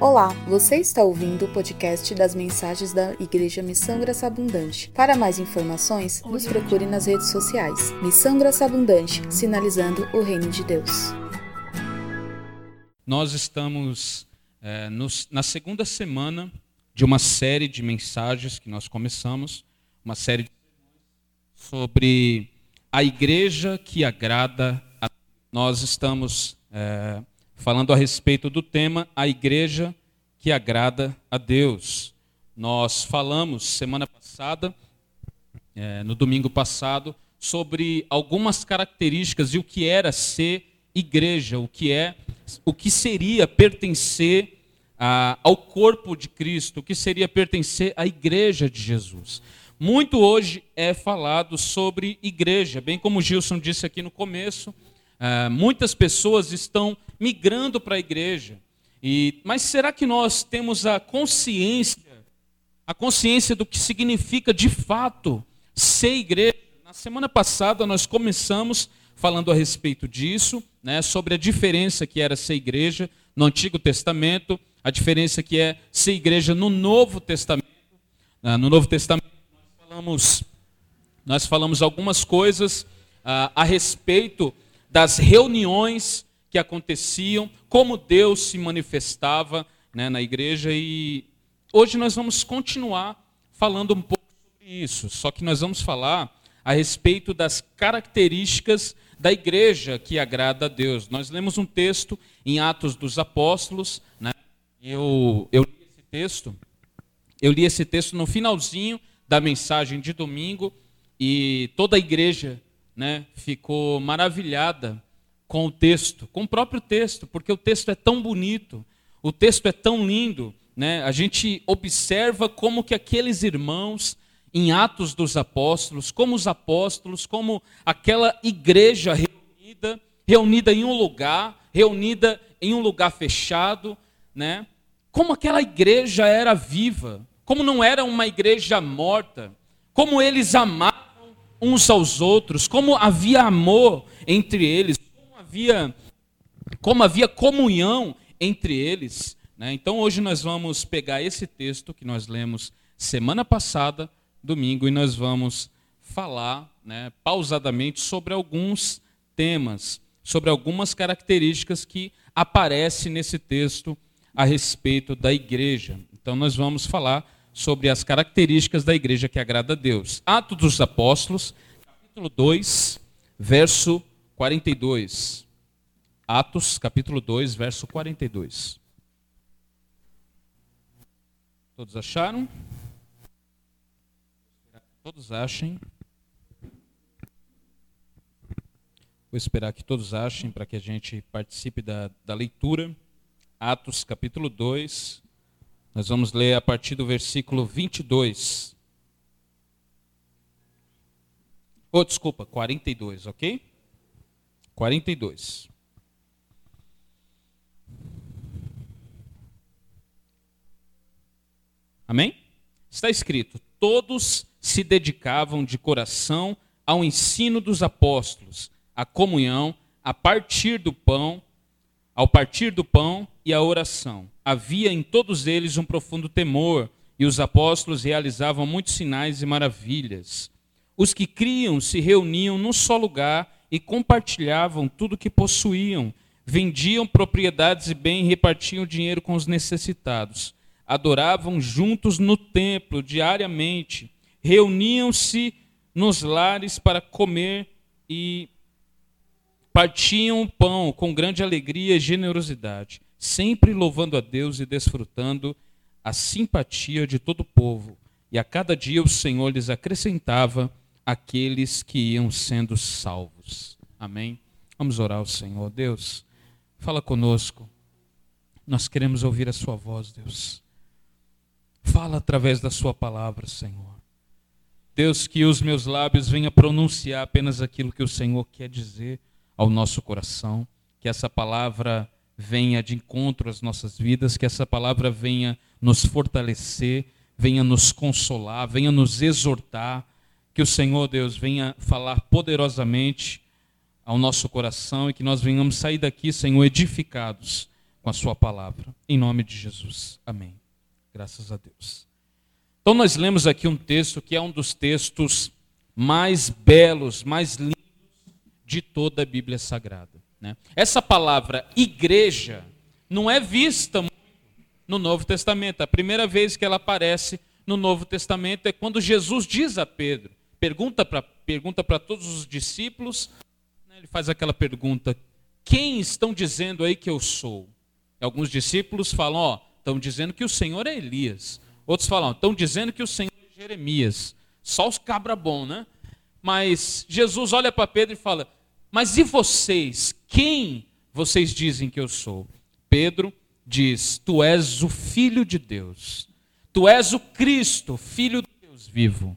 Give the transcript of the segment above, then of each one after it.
Olá, você está ouvindo o podcast das mensagens da Igreja Missão Graça Abundante. Para mais informações, nos procure nas redes sociais. Missão Graça Abundante, sinalizando o reino de Deus. Nós estamos é, nos, na segunda semana de uma série de mensagens que nós começamos, uma série sobre a igreja que agrada a nós estamos é, falando a respeito do tema A Igreja que Agrada a Deus. Nós falamos semana passada, é, no domingo passado, sobre algumas características e o que era ser igreja, o que é, o que seria pertencer a, ao corpo de Cristo, o que seria pertencer à igreja de Jesus. Muito hoje é falado sobre igreja, bem como o Gilson disse aqui no começo, Uh, muitas pessoas estão migrando para a igreja. E, mas será que nós temos a consciência, a consciência do que significa de fato ser igreja? Na semana passada nós começamos falando a respeito disso, né, sobre a diferença que era ser igreja no Antigo Testamento, a diferença que é ser igreja no Novo Testamento. Uh, no Novo Testamento nós falamos, nós falamos algumas coisas uh, a respeito das reuniões que aconteciam, como Deus se manifestava né, na igreja. E hoje nós vamos continuar falando um pouco sobre isso, só que nós vamos falar a respeito das características da igreja que agrada a Deus. Nós lemos um texto em Atos dos Apóstolos, né? eu, eu li esse texto, eu li esse texto no finalzinho da mensagem de domingo, e toda a igreja né, ficou maravilhada com o texto, com o próprio texto, porque o texto é tão bonito, o texto é tão lindo, né? A gente observa como que aqueles irmãos em Atos dos Apóstolos, como os apóstolos, como aquela igreja reunida, reunida em um lugar, reunida em um lugar fechado, né? Como aquela igreja era viva, como não era uma igreja morta, como eles amavam uns aos outros, como havia amor entre eles, havia, como havia comunhão entre eles. Né? Então hoje nós vamos pegar esse texto que nós lemos semana passada, domingo, e nós vamos falar né, pausadamente sobre alguns temas, sobre algumas características que aparecem nesse texto a respeito da igreja. Então nós vamos falar sobre as características da igreja que agrada a Deus. Atos dos Apóstolos, capítulo 2, verso 42. Atos, capítulo 2, verso 42. Todos acharam? Todos achem. Vou esperar que todos achem para que a gente participe da, da leitura. Atos, capítulo 2, nós vamos ler a partir do versículo 22. Oh, desculpa, 42, ok? 42. Amém? Está escrito: todos se dedicavam de coração ao ensino dos apóstolos, à comunhão, a partir do pão, ao partir do pão e à oração havia em todos eles um profundo temor, e os apóstolos realizavam muitos sinais e maravilhas. Os que criam se reuniam num só lugar e compartilhavam tudo o que possuíam, vendiam propriedades e bem e repartiam dinheiro com os necessitados. Adoravam juntos no templo diariamente, reuniam-se nos lares para comer e partiam o pão com grande alegria e generosidade sempre louvando a Deus e desfrutando a simpatia de todo o povo. E a cada dia o Senhor lhes acrescentava aqueles que iam sendo salvos. Amém? Vamos orar ao Senhor. Deus, fala conosco. Nós queremos ouvir a Sua voz, Deus. Fala através da Sua palavra, Senhor. Deus, que os meus lábios venham pronunciar apenas aquilo que o Senhor quer dizer ao nosso coração. Que essa palavra venha de encontro às nossas vidas, que essa palavra venha nos fortalecer, venha nos consolar, venha nos exortar, que o Senhor Deus venha falar poderosamente ao nosso coração e que nós venhamos sair daqui, Senhor, edificados com a sua palavra. Em nome de Jesus. Amém. Graças a Deus. Então nós lemos aqui um texto que é um dos textos mais belos, mais lindos de toda a Bíblia Sagrada. Né? Essa palavra igreja não é vista no Novo Testamento. A primeira vez que ela aparece no Novo Testamento é quando Jesus diz a Pedro, pergunta para pergunta todos os discípulos, né? ele faz aquela pergunta: quem estão dizendo aí que eu sou? Alguns discípulos falam, ó, estão dizendo que o Senhor é Elias. Outros falam, estão dizendo que o Senhor é Jeremias. Só os cabra bom, né? Mas Jesus olha para Pedro e fala: Mas e vocês? Quem vocês dizem que eu sou? Pedro diz: Tu és o Filho de Deus. Tu és o Cristo, Filho de Deus vivo.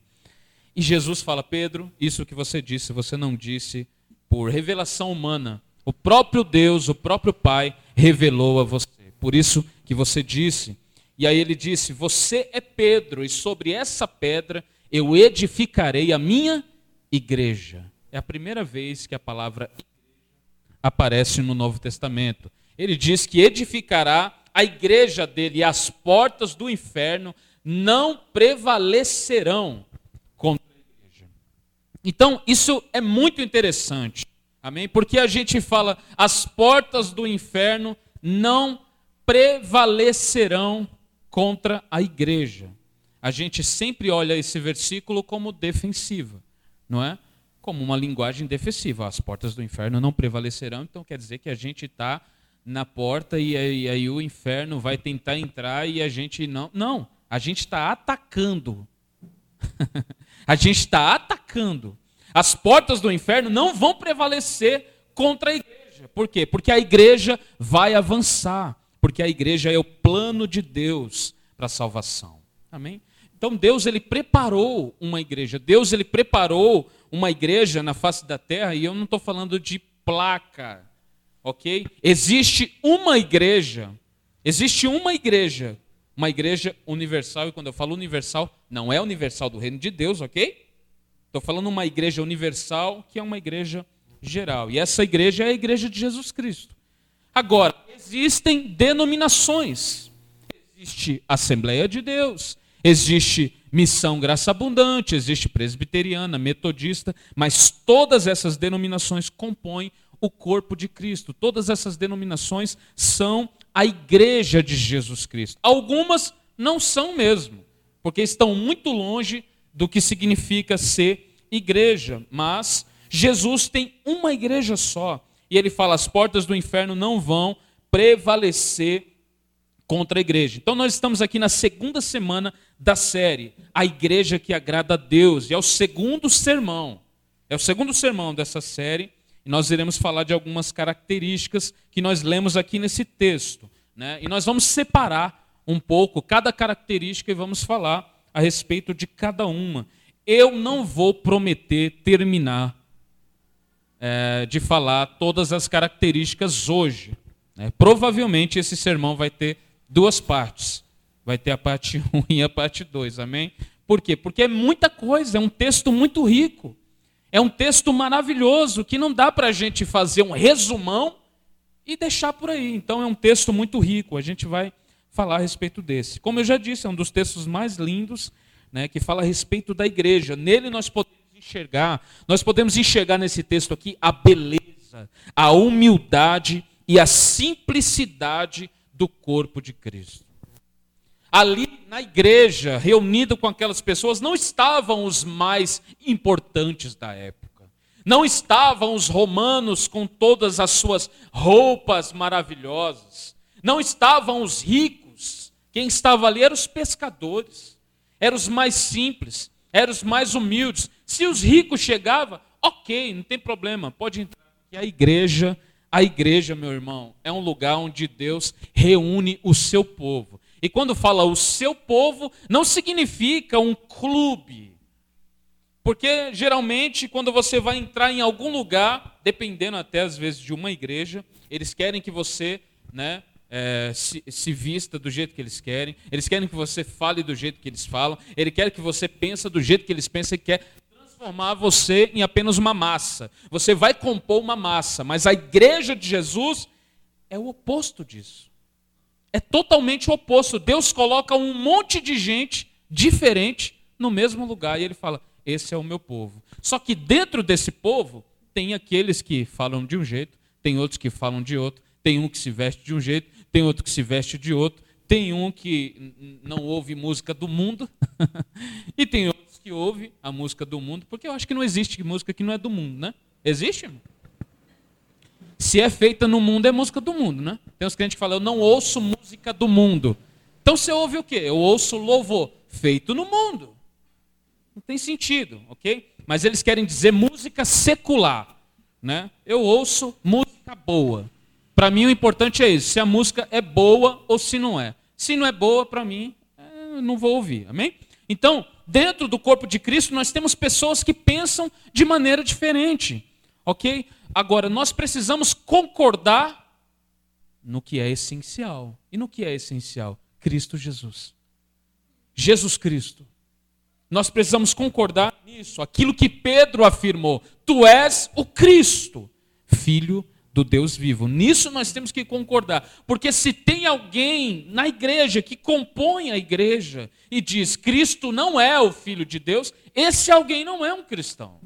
E Jesus fala: Pedro, isso que você disse, você não disse por revelação humana. O próprio Deus, o próprio Pai, revelou a você. Por isso que você disse. E aí ele disse: Você é Pedro, e sobre essa pedra eu edificarei a minha igreja. É a primeira vez que a palavra aparece no Novo Testamento. Ele diz que edificará a igreja dele e as portas do inferno não prevalecerão contra a igreja. Então, isso é muito interessante. Amém? Porque a gente fala as portas do inferno não prevalecerão contra a igreja. A gente sempre olha esse versículo como defensiva, não é? Como uma linguagem defensiva. As portas do inferno não prevalecerão, então quer dizer que a gente está na porta e aí, e aí, o inferno vai tentar entrar e a gente não. Não, a gente está atacando. a gente está atacando. As portas do inferno não vão prevalecer contra a igreja. Por quê? Porque a igreja vai avançar. Porque a igreja é o plano de Deus para a salvação. Amém? Então Deus ele preparou uma igreja. Deus ele preparou uma igreja na face da terra e eu não estou falando de placa, ok? Existe uma igreja. Existe uma igreja, uma igreja universal e quando eu falo universal não é universal do reino de Deus, ok? Estou falando uma igreja universal que é uma igreja geral. E essa igreja é a igreja de Jesus Cristo. Agora, existem denominações. Existe Assembleia de Deus, existe Missão Graça Abundante, existe Presbiteriana, Metodista, mas todas essas denominações compõem o corpo de Cristo. Todas essas denominações são a igreja de Jesus Cristo. Algumas não são mesmo, porque estão muito longe do que significa ser igreja, mas Jesus tem uma igreja só. E ele fala: as portas do inferno não vão prevalecer contra a igreja. Então nós estamos aqui na segunda semana da série, a igreja que agrada a Deus, e é o segundo sermão. É o segundo sermão dessa série, e nós iremos falar de algumas características que nós lemos aqui nesse texto, né? E nós vamos separar um pouco cada característica e vamos falar a respeito de cada uma. Eu não vou prometer terminar é, de falar todas as características hoje. Né? Provavelmente esse sermão vai ter duas partes. Vai ter a parte 1 e a parte 2, amém? Por quê? Porque é muita coisa, é um texto muito rico. É um texto maravilhoso que não dá para a gente fazer um resumão e deixar por aí. Então é um texto muito rico. A gente vai falar a respeito desse. Como eu já disse, é um dos textos mais lindos, né, que fala a respeito da igreja. Nele nós podemos enxergar, nós podemos enxergar nesse texto aqui a beleza, a humildade e a simplicidade do corpo de Cristo. Ali na igreja, reunido com aquelas pessoas, não estavam os mais importantes da época. Não estavam os romanos com todas as suas roupas maravilhosas. Não estavam os ricos quem estava ali eram os pescadores, eram os mais simples, eram os mais humildes. Se os ricos chegavam, ok, não tem problema, pode entrar. E a igreja, a igreja, meu irmão, é um lugar onde Deus reúne o seu povo. E quando fala o seu povo, não significa um clube. Porque geralmente, quando você vai entrar em algum lugar, dependendo até às vezes de uma igreja, eles querem que você né, é, se, se, vista do jeito que eles querem, eles querem que você fale do jeito que eles falam, ele quer que você pense do jeito que eles pensam e quer transformar você em apenas uma massa. Você vai compor uma massa, mas a igreja de Jesus é o oposto disso. É totalmente o oposto. Deus coloca um monte de gente diferente no mesmo lugar e ele fala: Esse é o meu povo. Só que dentro desse povo tem aqueles que falam de um jeito, tem outros que falam de outro, tem um que se veste de um jeito, tem outro que se veste de outro, tem um que não ouve música do mundo e tem outros que ouve a música do mundo, porque eu acho que não existe música que não é do mundo, né? Existe? Se é feita no mundo, é música do mundo, né? Tem uns crentes que falam, eu não ouço música do mundo. Então você ouve o quê? Eu ouço louvor feito no mundo. Não tem sentido, ok? Mas eles querem dizer música secular, né? Eu ouço música boa. Para mim o importante é isso, se a música é boa ou se não é. Se não é boa, para mim, é, não vou ouvir, amém? Então, dentro do corpo de Cristo, nós temos pessoas que pensam de maneira diferente, ok? Agora, nós precisamos concordar no que é essencial. E no que é essencial? Cristo Jesus. Jesus Cristo. Nós precisamos concordar nisso, aquilo que Pedro afirmou: Tu és o Cristo, Filho do Deus vivo. Nisso nós temos que concordar, porque se tem alguém na igreja que compõe a igreja e diz Cristo não é o Filho de Deus, esse alguém não é um cristão.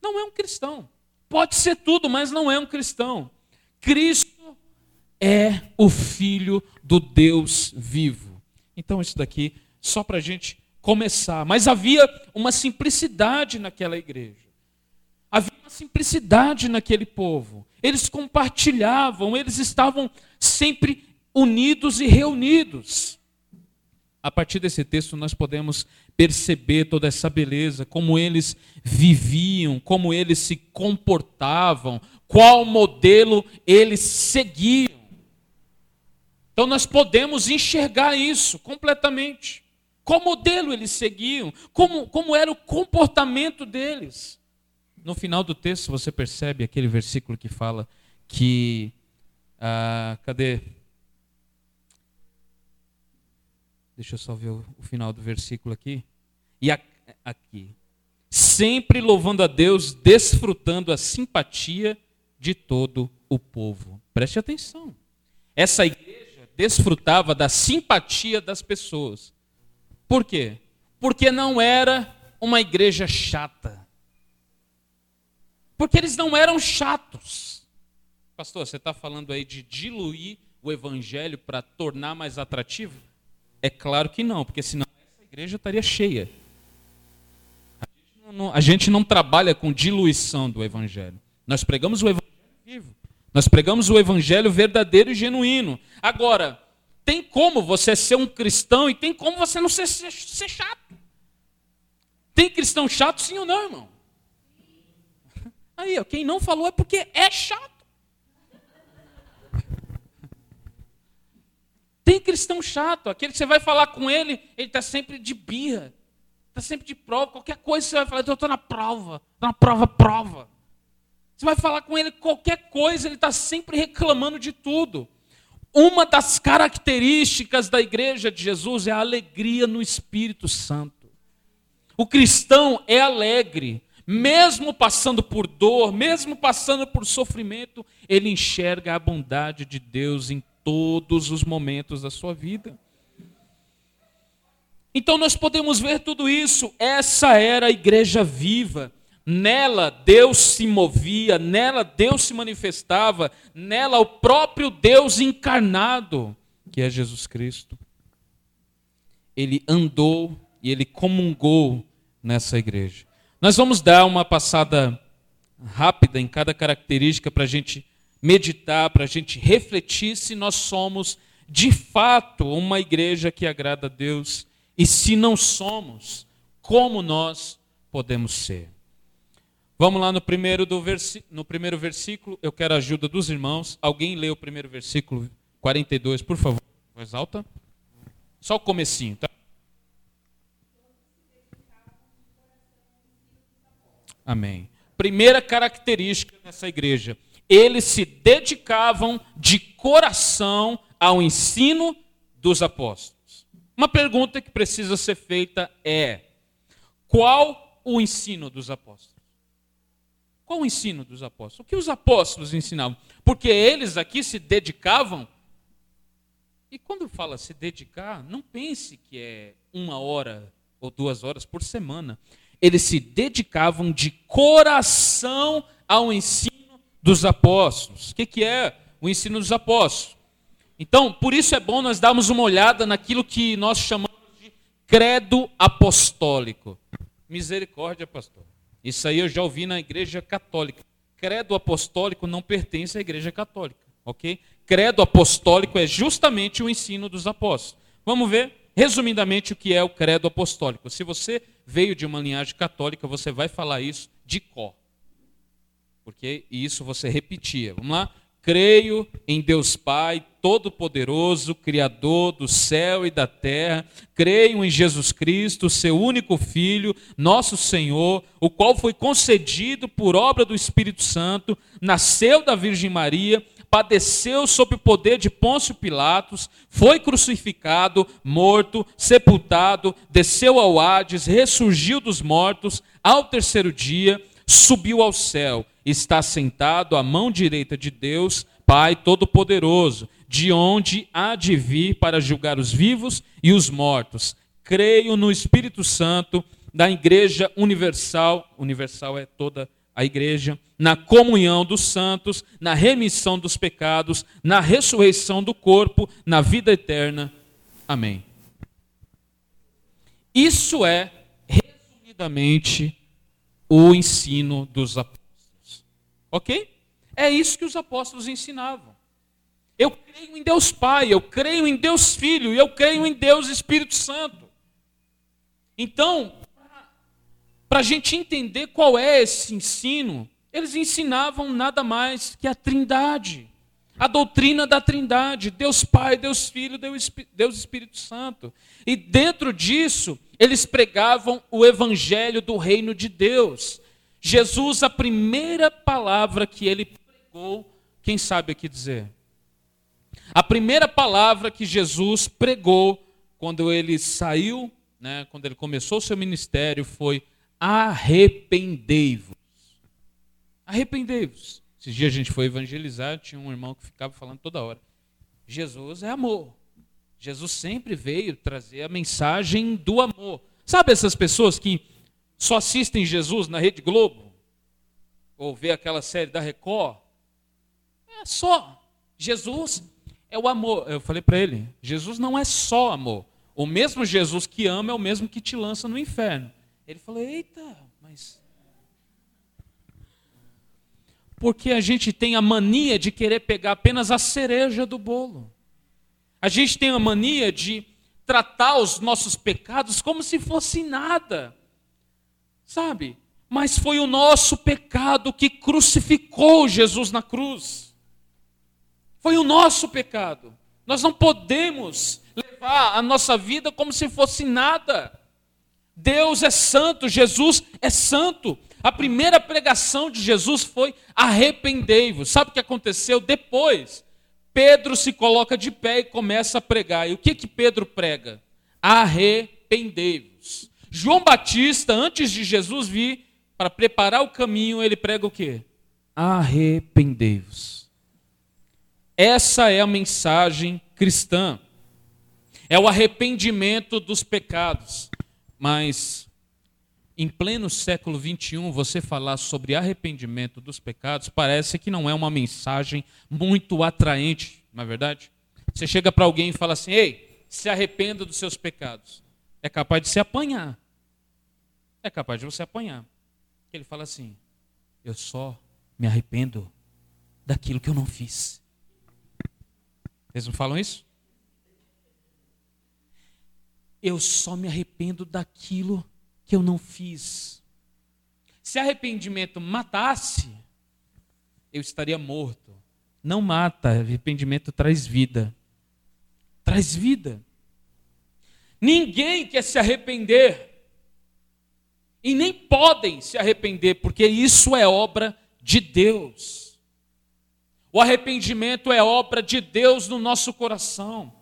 Não é um cristão. Pode ser tudo, mas não é um cristão. Cristo é o Filho do Deus vivo. Então, isso daqui, só para a gente começar. Mas havia uma simplicidade naquela igreja. Havia uma simplicidade naquele povo. Eles compartilhavam, eles estavam sempre unidos e reunidos. A partir desse texto, nós podemos perceber toda essa beleza, como eles viviam, como eles se comportavam, qual modelo eles seguiam. Então nós podemos enxergar isso completamente. Qual modelo eles seguiam, como, como era o comportamento deles. No final do texto você percebe aquele versículo que fala que. Ah, cadê? Deixa eu só ver o, o final do versículo aqui. E a, aqui. Sempre louvando a Deus, desfrutando a simpatia de todo o povo. Preste atenção. Essa igreja desfrutava da simpatia das pessoas. Por quê? Porque não era uma igreja chata. Porque eles não eram chatos. Pastor, você está falando aí de diluir o evangelho para tornar mais atrativo? É claro que não, porque senão essa igreja estaria cheia. A gente não, a gente não trabalha com diluição do evangelho. Nós pregamos o evangelho vivo. Nós pregamos o evangelho verdadeiro e genuíno. Agora, tem como você ser um cristão e tem como você não ser, ser, ser chato. Tem cristão chato, sim ou não, irmão? Aí, ó, quem não falou é porque é chato. Tem cristão chato, aquele que você vai falar com ele, ele está sempre de birra, está sempre de prova. Qualquer coisa você vai falar, eu estou na prova, estou na prova, prova. Você vai falar com ele qualquer coisa, ele está sempre reclamando de tudo. Uma das características da igreja de Jesus é a alegria no Espírito Santo. O cristão é alegre, mesmo passando por dor, mesmo passando por sofrimento, ele enxerga a bondade de Deus em todos os momentos da sua vida. Então nós podemos ver tudo isso. Essa era a igreja viva. Nela Deus se movia, nela Deus se manifestava, nela o próprio Deus encarnado, que é Jesus Cristo. Ele andou e ele comungou nessa igreja. Nós vamos dar uma passada rápida em cada característica para a gente meditar, para a gente refletir se nós somos de fato uma igreja que agrada a Deus e se não somos, como nós podemos ser. Vamos lá no primeiro, do versi no primeiro versículo, eu quero a ajuda dos irmãos. Alguém lê o primeiro versículo 42, por favor, voz alta. Só o comecinho, tá? Amém. Primeira característica dessa igreja eles se dedicavam de coração ao ensino dos apóstolos. Uma pergunta que precisa ser feita é: qual o ensino dos apóstolos? Qual o ensino dos apóstolos? O que os apóstolos ensinavam? Porque eles aqui se dedicavam E quando fala se dedicar, não pense que é uma hora ou duas horas por semana. Eles se dedicavam de coração ao ensino dos apóstolos. O que, que é o ensino dos apóstolos? Então, por isso é bom nós darmos uma olhada naquilo que nós chamamos de credo apostólico. Misericórdia, pastor. Isso aí eu já ouvi na igreja católica. Credo apostólico não pertence à igreja católica, ok? Credo apostólico é justamente o ensino dos apóstolos. Vamos ver resumidamente o que é o credo apostólico. Se você veio de uma linhagem católica, você vai falar isso de có. Porque isso você repetia. Vamos lá? Creio em Deus Pai Todo-Poderoso, Criador do céu e da terra. Creio em Jesus Cristo, seu único Filho, nosso Senhor, o qual foi concedido por obra do Espírito Santo, nasceu da Virgem Maria padeceu sob o poder de Pôncio Pilatos, foi crucificado, morto, sepultado, desceu ao Hades, ressurgiu dos mortos, ao terceiro dia subiu ao céu, está sentado à mão direita de Deus, Pai Todo-Poderoso, de onde há de vir para julgar os vivos e os mortos. Creio no Espírito Santo, da Igreja Universal, universal é toda a igreja, na comunhão dos santos, na remissão dos pecados, na ressurreição do corpo, na vida eterna. Amém. Isso é, resumidamente, o ensino dos apóstolos. Ok? É isso que os apóstolos ensinavam. Eu creio em Deus Pai, eu creio em Deus Filho, eu creio em Deus Espírito Santo. Então, para a gente entender qual é esse ensino, eles ensinavam nada mais que a trindade. A doutrina da trindade, Deus Pai, Deus Filho, Deus Espírito Santo. E dentro disso, eles pregavam o evangelho do reino de Deus. Jesus, a primeira palavra que ele pregou, quem sabe aqui dizer? A primeira palavra que Jesus pregou quando ele saiu, né, quando ele começou o seu ministério, foi arrependei-vos. Arrependei-vos. Esses dias a gente foi evangelizar, tinha um irmão que ficava falando toda hora. Jesus é amor. Jesus sempre veio trazer a mensagem do amor. Sabe essas pessoas que só assistem Jesus na Rede Globo? Ou vê aquela série da Record? É só. Jesus é o amor. Eu falei para ele: Jesus não é só amor. O mesmo Jesus que ama é o mesmo que te lança no inferno. Ele falou: Eita, mas. Porque a gente tem a mania de querer pegar apenas a cereja do bolo. A gente tem a mania de tratar os nossos pecados como se fosse nada. Sabe? Mas foi o nosso pecado que crucificou Jesus na cruz. Foi o nosso pecado. Nós não podemos levar a nossa vida como se fosse nada. Deus é santo, Jesus é santo. A primeira pregação de Jesus foi arrependei-vos. Sabe o que aconteceu depois? Pedro se coloca de pé e começa a pregar. E o que que Pedro prega? Arrependei-vos. João Batista, antes de Jesus vir para preparar o caminho, ele prega o quê? Arrependei-vos. Essa é a mensagem cristã. É o arrependimento dos pecados. Mas em pleno século 21, você falar sobre arrependimento dos pecados parece que não é uma mensagem muito atraente, não é verdade? Você chega para alguém e fala assim: "Ei, se arrependa dos seus pecados". É capaz de se apanhar. É capaz de você apanhar. Ele fala assim: "Eu só me arrependo daquilo que eu não fiz". Eles não falam isso? Eu só me arrependo daquilo que eu não fiz. Se arrependimento matasse, eu estaria morto. Não mata, arrependimento traz vida. Traz vida. Ninguém quer se arrepender. E nem podem se arrepender, porque isso é obra de Deus. O arrependimento é obra de Deus no nosso coração.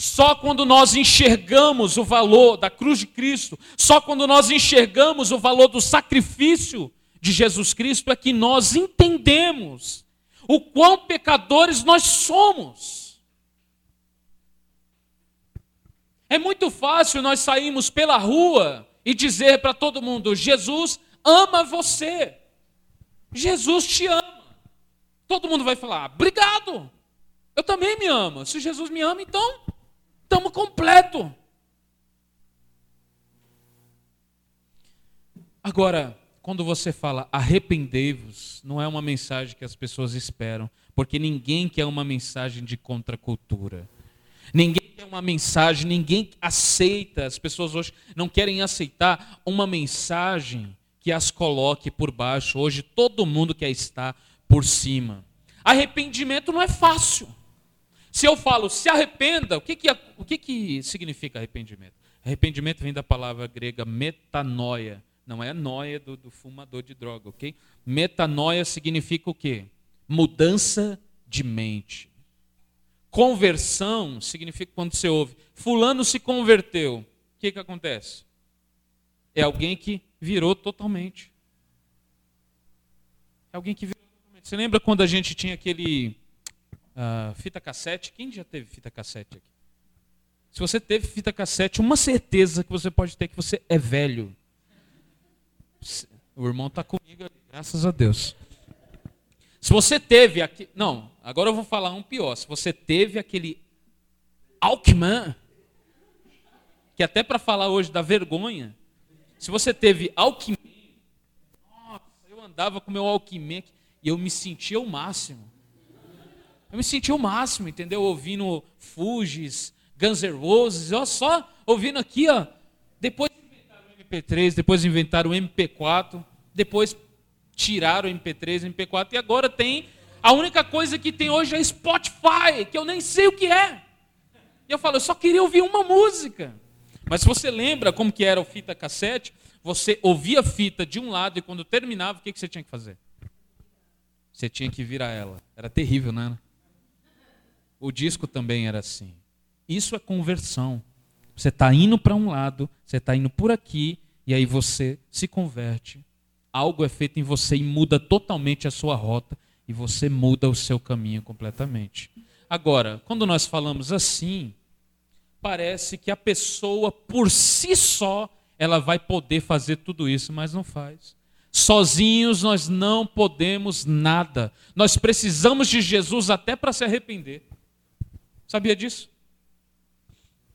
Só quando nós enxergamos o valor da cruz de Cristo, só quando nós enxergamos o valor do sacrifício de Jesus Cristo é que nós entendemos o quão pecadores nós somos. É muito fácil nós sairmos pela rua e dizer para todo mundo: Jesus ama você. Jesus te ama. Todo mundo vai falar: obrigado. Eu também me amo. Se Jesus me ama, então estamos completo. Agora, quando você fala arrependei-vos, não é uma mensagem que as pessoas esperam, porque ninguém quer uma mensagem de contracultura. Ninguém quer uma mensagem, ninguém aceita, as pessoas hoje não querem aceitar uma mensagem que as coloque por baixo. Hoje todo mundo quer estar por cima. Arrependimento não é fácil. Se eu falo se arrependa, o que, que, o que, que significa arrependimento? Arrependimento vem da palavra grega metanoia. Não é noia do, do fumador de droga, ok? Metanoia significa o quê? Mudança de mente. Conversão significa quando você ouve, fulano se converteu. O que, que acontece? É alguém que virou totalmente. É alguém que virou totalmente. Você lembra quando a gente tinha aquele uh, fita cassete? Quem já teve fita cassete aqui? Se você teve fita cassete, uma certeza que você pode ter que você é velho. O irmão está comigo, graças a Deus. Se você teve aqui. Não, agora eu vou falar um pior. Se você teve aquele Alckmin, que até para falar hoje da vergonha, se você teve Alckmin, nossa, eu andava com meu Alckmin e eu me sentia o máximo. Eu me sentia o máximo, entendeu? Ouvindo Fugis, Guns N' Roses, ó, só ouvindo aqui, ó. Depois inventaram o MP3, depois inventaram o MP4, depois tiraram o MP3, o MP4 e agora tem a única coisa que tem hoje é Spotify, que eu nem sei o que é. E eu falo, eu só queria ouvir uma música. Mas se você lembra como que era o fita cassete, você ouvia a fita de um lado e quando terminava, o que, que você tinha que fazer? Você tinha que virar ela. Era terrível, não era? O disco também era assim. Isso é conversão. Você está indo para um lado, você está indo por aqui, e aí você se converte algo é feito em você e muda totalmente a sua rota e você muda o seu caminho completamente. Agora, quando nós falamos assim, parece que a pessoa por si só ela vai poder fazer tudo isso, mas não faz. Sozinhos nós não podemos nada. Nós precisamos de Jesus até para se arrepender. Sabia disso?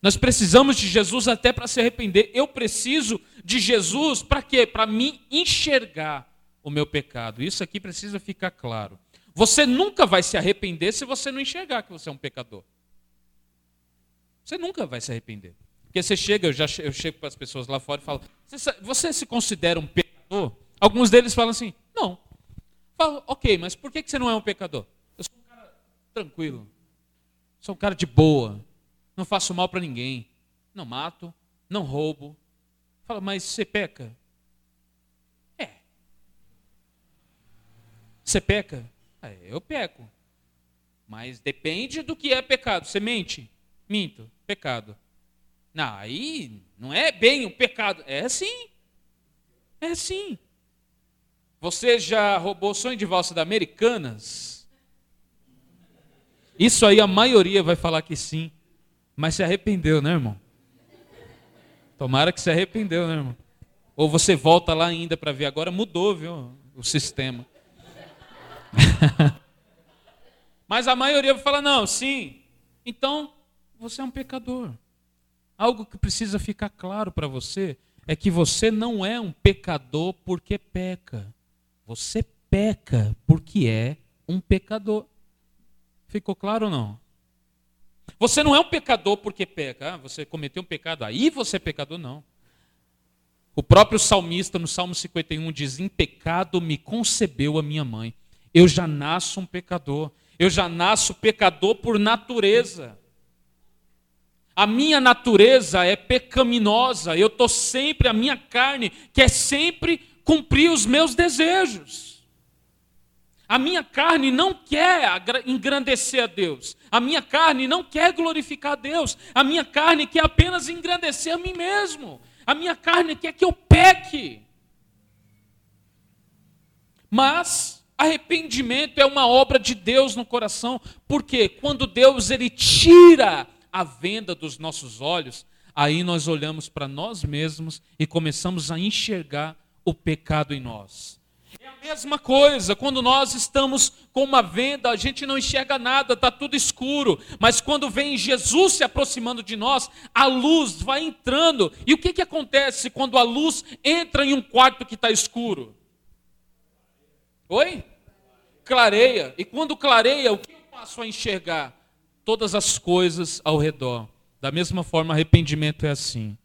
Nós precisamos de Jesus até para se arrepender. Eu preciso de Jesus para quê? Para me enxergar o meu pecado. Isso aqui precisa ficar claro. Você nunca vai se arrepender se você não enxergar que você é um pecador. Você nunca vai se arrepender. Porque você chega, eu já eu chego para as pessoas lá fora e falo: você, você se considera um pecador? Alguns deles falam assim: não. Falo, ok, mas por que você não é um pecador? Eu sou um cara tranquilo. Sou um cara de boa não faço mal para ninguém, não mato, não roubo. Fala, mas você peca? É. Você peca? É, eu peco. Mas depende do que é pecado. Você mente? Minto. Pecado. Não, aí não é bem o pecado. É sim. É sim. Você já roubou sonho de valsa da Americanas? Isso aí a maioria vai falar que sim. Mas se arrependeu, né, irmão? Tomara que se arrependeu, né, irmão? Ou você volta lá ainda para ver. Agora mudou, viu, o sistema. Mas a maioria vai falar: não, sim. Então, você é um pecador. Algo que precisa ficar claro para você é que você não é um pecador porque peca. Você peca porque é um pecador. Ficou claro ou não? Você não é um pecador porque peca. Ah, você cometeu um pecado, aí você é pecador, não. O próprio salmista, no Salmo 51, diz: Em pecado me concebeu a minha mãe. Eu já nasço um pecador. Eu já nasço pecador por natureza. A minha natureza é pecaminosa. Eu estou sempre, a minha carne quer sempre cumprir os meus desejos. A minha carne não quer engrandecer a Deus. A minha carne não quer glorificar a Deus. A minha carne quer apenas engrandecer a mim mesmo. A minha carne quer que eu peque. Mas arrependimento é uma obra de Deus no coração, porque quando Deus ele tira a venda dos nossos olhos, aí nós olhamos para nós mesmos e começamos a enxergar o pecado em nós. É a mesma coisa, quando nós estamos com uma venda, a gente não enxerga nada, está tudo escuro. Mas quando vem Jesus se aproximando de nós, a luz vai entrando. E o que, que acontece quando a luz entra em um quarto que está escuro? Oi? Clareia. E quando clareia, o que eu passo a enxergar? Todas as coisas ao redor. Da mesma forma, arrependimento é assim.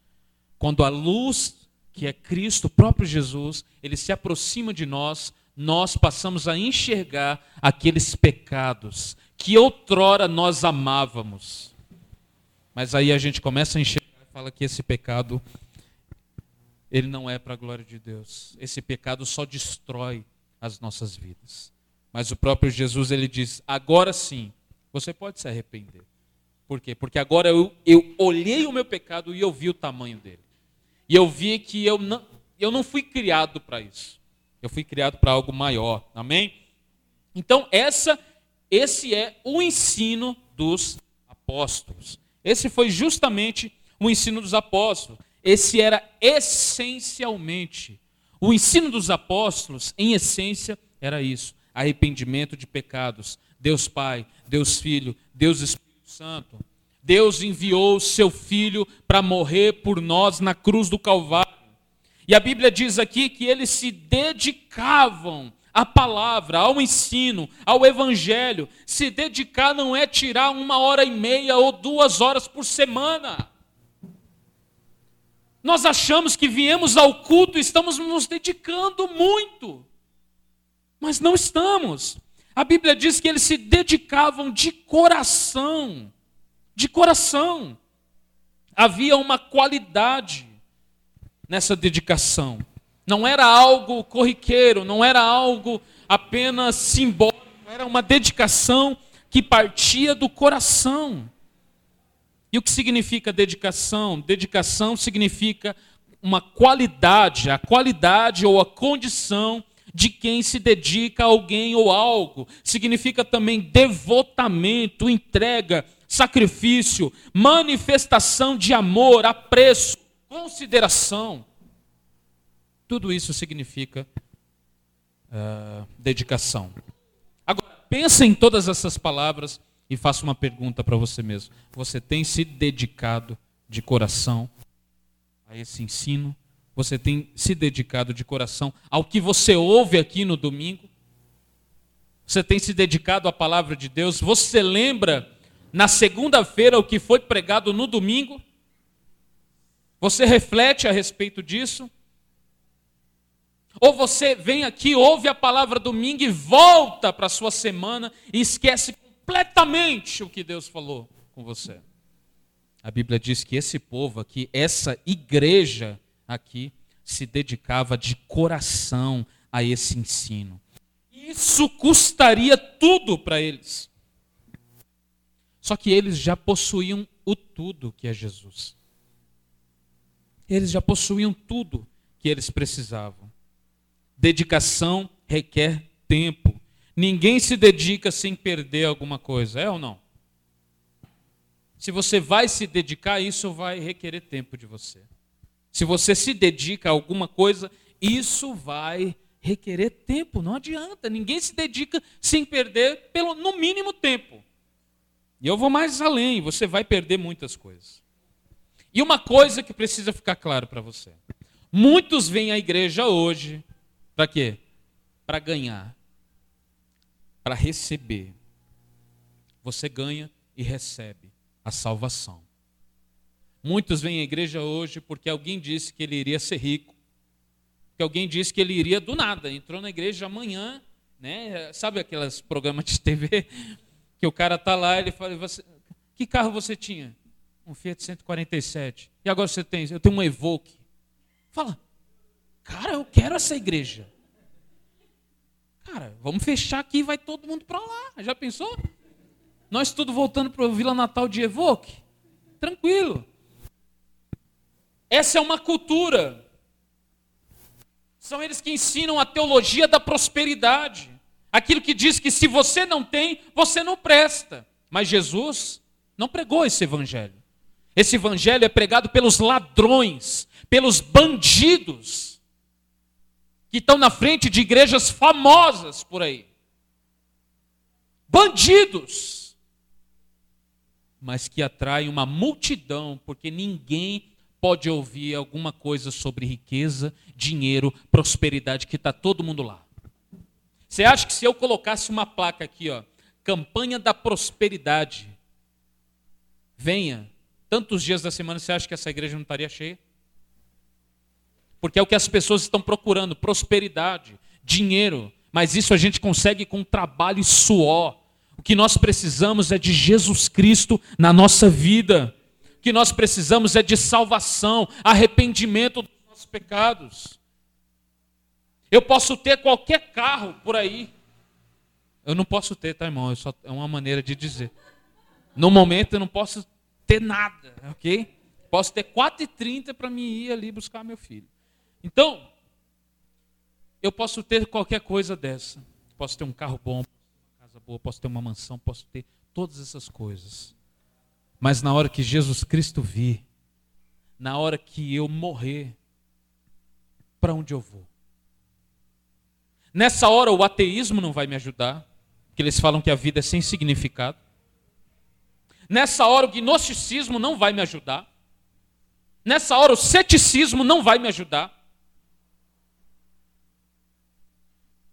Quando a luz que é Cristo, o próprio Jesus, ele se aproxima de nós, nós passamos a enxergar aqueles pecados que outrora nós amávamos. Mas aí a gente começa a enxergar e fala que esse pecado ele não é para a glória de Deus. Esse pecado só destrói as nossas vidas. Mas o próprio Jesus ele diz: agora sim, você pode se arrepender. Por quê? Porque agora eu, eu olhei o meu pecado e eu vi o tamanho dele. E eu vi que eu não, eu não fui criado para isso. Eu fui criado para algo maior. Amém? Então, essa, esse é o ensino dos apóstolos. Esse foi justamente o ensino dos apóstolos. Esse era essencialmente. O ensino dos apóstolos, em essência, era isso: arrependimento de pecados. Deus Pai, Deus Filho, Deus Espírito Santo. Deus enviou o seu filho para morrer por nós na cruz do Calvário. E a Bíblia diz aqui que eles se dedicavam à palavra, ao ensino, ao evangelho. Se dedicar não é tirar uma hora e meia ou duas horas por semana. Nós achamos que viemos ao culto e estamos nos dedicando muito, mas não estamos. A Bíblia diz que eles se dedicavam de coração de coração. Havia uma qualidade nessa dedicação. Não era algo corriqueiro, não era algo apenas simbólico, era uma dedicação que partia do coração. E o que significa dedicação? Dedicação significa uma qualidade, a qualidade ou a condição de quem se dedica a alguém ou algo. Significa também devotamento, entrega, sacrifício, manifestação de amor, apreço, consideração. Tudo isso significa uh, dedicação. Agora, pensa em todas essas palavras e faça uma pergunta para você mesmo. Você tem se dedicado de coração a esse ensino? Você tem se dedicado de coração ao que você ouve aqui no domingo? Você tem se dedicado à palavra de Deus? Você lembra na segunda-feira o que foi pregado no domingo? Você reflete a respeito disso? Ou você vem aqui, ouve a palavra domingo e volta para a sua semana e esquece completamente o que Deus falou com você? A Bíblia diz que esse povo aqui, essa igreja aqui, se dedicava de coração a esse ensino. Isso custaria tudo para eles. Só que eles já possuíam o tudo que é Jesus. Eles já possuíam tudo que eles precisavam. Dedicação requer tempo. Ninguém se dedica sem perder alguma coisa, é ou não? Se você vai se dedicar, isso vai requerer tempo de você. Se você se dedica a alguma coisa, isso vai requerer tempo, não adianta. Ninguém se dedica sem perder pelo no mínimo tempo. E eu vou mais além, você vai perder muitas coisas. E uma coisa que precisa ficar claro para você: muitos vêm à igreja hoje para quê? Para ganhar, para receber. Você ganha e recebe a salvação. Muitos vêm à igreja hoje porque alguém disse que ele iria ser rico, que alguém disse que ele iria do nada, entrou na igreja amanhã, né? Sabe aqueles programas de TV que o cara tá lá, ele fala, você, que carro você tinha? Um Fiat 147. E agora você tem? Eu tenho um Evoque. Fala, cara, eu quero essa igreja. Cara, vamos fechar aqui e vai todo mundo para lá. Já pensou? Nós tudo voltando para o Vila Natal de Evoque. Tranquilo. Essa é uma cultura. São eles que ensinam a teologia da prosperidade. Aquilo que diz que se você não tem, você não presta. Mas Jesus não pregou esse evangelho. Esse evangelho é pregado pelos ladrões, pelos bandidos, que estão na frente de igrejas famosas por aí. Bandidos, mas que atraem uma multidão, porque ninguém pode ouvir alguma coisa sobre riqueza, dinheiro, prosperidade, que está todo mundo lá. Você acha que se eu colocasse uma placa aqui, ó, campanha da prosperidade, venha, tantos dias da semana, você acha que essa igreja não estaria cheia? Porque é o que as pessoas estão procurando: prosperidade, dinheiro. Mas isso a gente consegue com trabalho e suor. O que nós precisamos é de Jesus Cristo na nossa vida. Que nós precisamos é de salvação, arrependimento dos nossos pecados. Eu posso ter qualquer carro por aí. Eu não posso ter, tá, irmão? Só, é uma maneira de dizer. No momento eu não posso ter nada, ok? Posso ter 4h30 para mim ir ali buscar meu filho. Então, eu posso ter qualquer coisa dessa. Posso ter um carro bom, uma casa boa, posso ter uma mansão, posso ter todas essas coisas. Mas na hora que Jesus Cristo vir, na hora que eu morrer, para onde eu vou? Nessa hora o ateísmo não vai me ajudar, porque eles falam que a vida é sem significado. Nessa hora o gnosticismo não vai me ajudar. Nessa hora o ceticismo não vai me ajudar.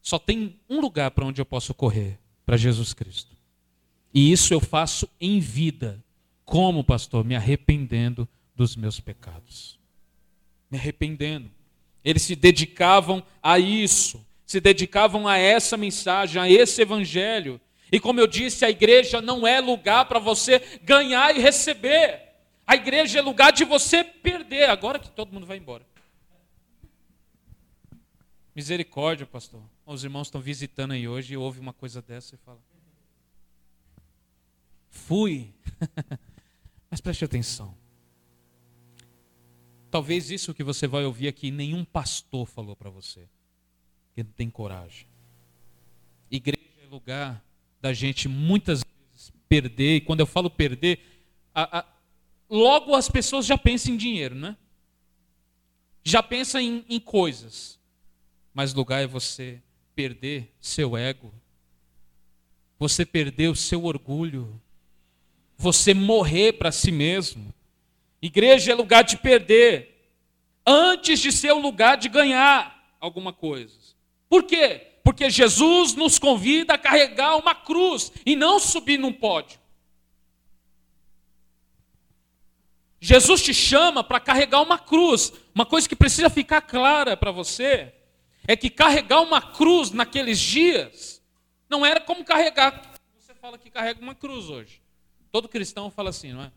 Só tem um lugar para onde eu posso correr, para Jesus Cristo. E isso eu faço em vida. Como, pastor? Me arrependendo dos meus pecados. Me arrependendo. Eles se dedicavam a isso se dedicavam a essa mensagem, a esse evangelho. E como eu disse, a igreja não é lugar para você ganhar e receber. A igreja é lugar de você perder. Agora que todo mundo vai embora. Misericórdia, pastor. Os irmãos estão visitando aí hoje e ouve uma coisa dessa e fala: Fui. Mas preste atenção. Talvez isso que você vai ouvir aqui, nenhum pastor falou para você que não tem coragem. Igreja é lugar da gente muitas vezes perder, e quando eu falo perder, a, a, logo as pessoas já pensam em dinheiro, né? Já pensam em, em coisas. Mas lugar é você perder seu ego, você perder o seu orgulho, você morrer para si mesmo. Igreja é lugar de perder, antes de ser o lugar de ganhar alguma coisa. Por quê? Porque Jesus nos convida a carregar uma cruz e não subir num pódio. Jesus te chama para carregar uma cruz. Uma coisa que precisa ficar clara para você é que carregar uma cruz naqueles dias não era como carregar. Você fala que carrega uma cruz hoje. Todo cristão fala assim, não é?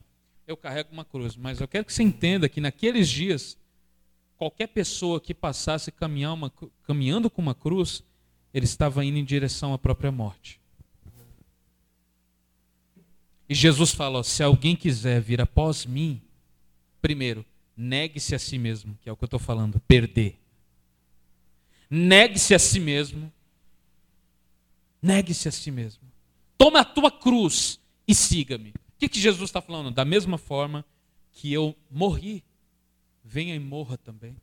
Eu carrego uma cruz, mas eu quero que você entenda que naqueles dias qualquer pessoa que passasse uma, caminhando com uma cruz, ele estava indo em direção à própria morte. E Jesus falou: se alguém quiser vir após mim, primeiro, negue-se a si mesmo, que é o que eu estou falando, perder. Negue-se a si mesmo. Negue-se a si mesmo. Tome a tua cruz e siga-me. O que, que Jesus está falando? Da mesma forma que eu morri venha e morra também.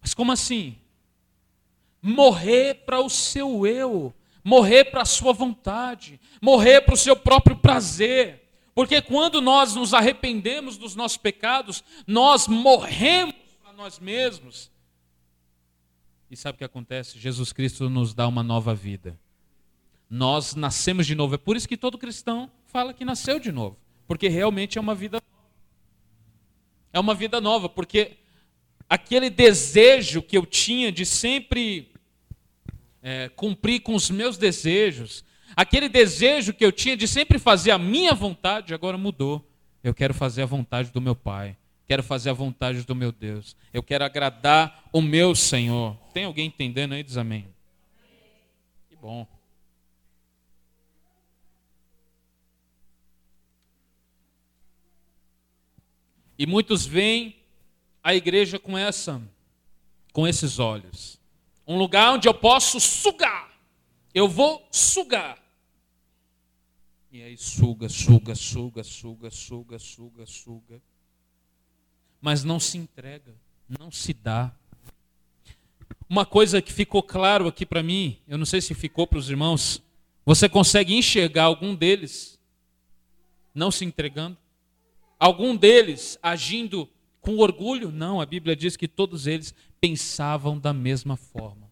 Mas como assim? Morrer para o seu eu, morrer para a sua vontade, morrer para o seu próprio prazer. Porque quando nós nos arrependemos dos nossos pecados, nós morremos para nós mesmos. E sabe o que acontece? Jesus Cristo nos dá uma nova vida. Nós nascemos de novo. É por isso que todo cristão fala que nasceu de novo. Porque realmente é uma vida é uma vida nova, porque aquele desejo que eu tinha de sempre é, cumprir com os meus desejos, aquele desejo que eu tinha de sempre fazer a minha vontade, agora mudou. Eu quero fazer a vontade do meu Pai, quero fazer a vontade do meu Deus, eu quero agradar o meu Senhor. Tem alguém entendendo aí? Diz amém. Que bom. E muitos veem a igreja com essa com esses olhos. Um lugar onde eu posso sugar. Eu vou sugar. E aí suga, suga, suga, suga, suga, suga, suga. Mas não se entrega, não se dá. Uma coisa que ficou claro aqui para mim, eu não sei se ficou para os irmãos, você consegue enxergar algum deles não se entregando? Algum deles agindo com orgulho? Não, a Bíblia diz que todos eles pensavam da mesma forma.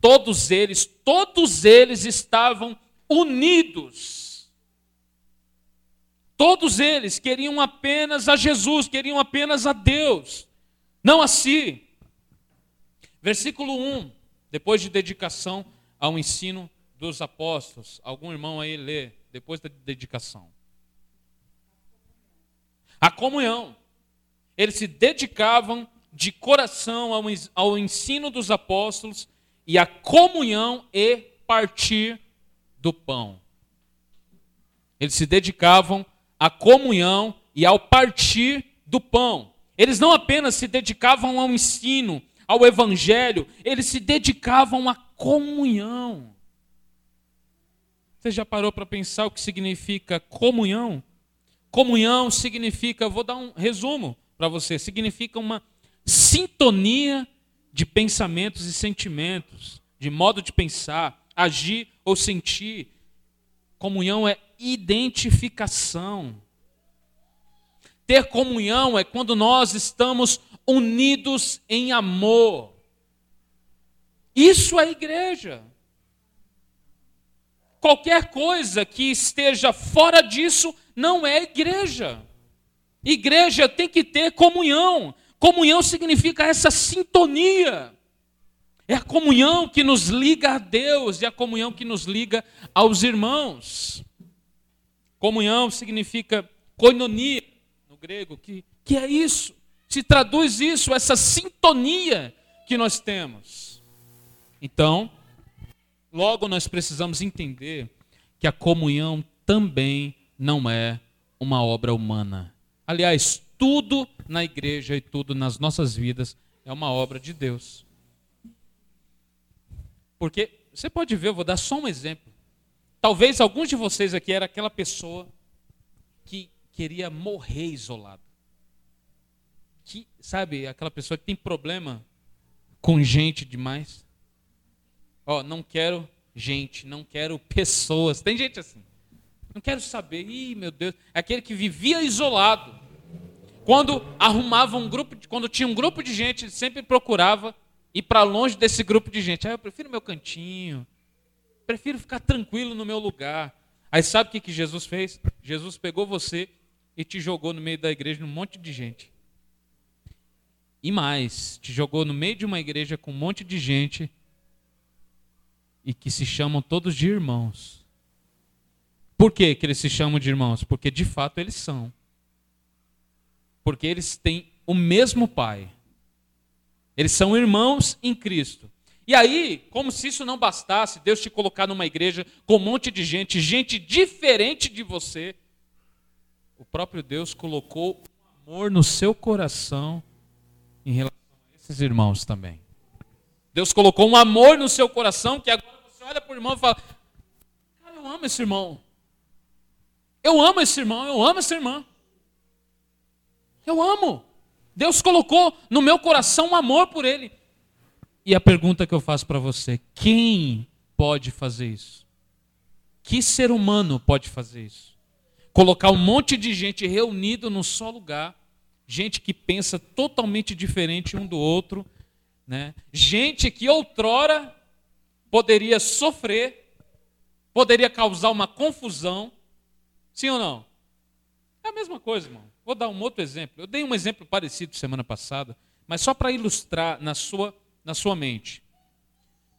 Todos eles, todos eles estavam unidos. Todos eles queriam apenas a Jesus, queriam apenas a Deus, não a si. Versículo 1, depois de dedicação ao ensino dos apóstolos. Algum irmão aí lê, depois da dedicação. A comunhão. Eles se dedicavam de coração ao, ensino dos apóstolos e a comunhão e partir do pão. Eles se dedicavam à comunhão e ao partir do pão. Eles não apenas se dedicavam ao ensino, ao evangelho, eles se dedicavam à comunhão. Você já parou para pensar o que significa comunhão? Comunhão significa, vou dar um resumo para você, significa uma sintonia de pensamentos e sentimentos, de modo de pensar, agir ou sentir. Comunhão é identificação. Ter comunhão é quando nós estamos unidos em amor. Isso é igreja. Qualquer coisa que esteja fora disso não é igreja. Igreja tem que ter comunhão. Comunhão significa essa sintonia. É a comunhão que nos liga a Deus e a comunhão que nos liga aos irmãos. Comunhão significa koinonia no grego, que, que é isso se traduz isso, essa sintonia que nós temos. Então, logo nós precisamos entender que a comunhão também não é uma obra humana. Aliás, tudo na igreja e tudo nas nossas vidas é uma obra de Deus. Porque você pode ver, eu vou dar só um exemplo. Talvez alguns de vocês aqui era aquela pessoa que queria morrer isolado que, sabe, aquela pessoa que tem problema com gente demais. Ó, oh, não quero gente, não quero pessoas. Tem gente assim. Não quero saber. Ih, meu Deus. É aquele que vivia isolado. Quando arrumava um grupo, quando tinha um grupo de gente, ele sempre procurava ir para longe desse grupo de gente. Ah, eu prefiro meu cantinho. Prefiro ficar tranquilo no meu lugar. Aí sabe o que, que Jesus fez? Jesus pegou você e te jogou no meio da igreja num monte de gente. E mais, te jogou no meio de uma igreja com um monte de gente e que se chamam todos de irmãos. Por que, que eles se chamam de irmãos? Porque de fato eles são. Porque eles têm o mesmo Pai. Eles são irmãos em Cristo. E aí, como se isso não bastasse, Deus te colocar numa igreja com um monte de gente, gente diferente de você, o próprio Deus colocou amor no seu coração em relação a esses irmãos também. Deus colocou um amor no seu coração que agora você olha para o irmão e fala: Cara, eu amo esse irmão. Eu amo esse irmão, eu amo essa irmã. Eu amo. Deus colocou no meu coração um amor por ele. E a pergunta que eu faço para você: quem pode fazer isso? Que ser humano pode fazer isso? Colocar um monte de gente reunido num só lugar gente que pensa totalmente diferente um do outro, né? gente que outrora poderia sofrer, poderia causar uma confusão, sim ou não? É a mesma coisa, irmão. Vou dar um outro exemplo. Eu dei um exemplo parecido semana passada, mas só para ilustrar na sua, na sua mente.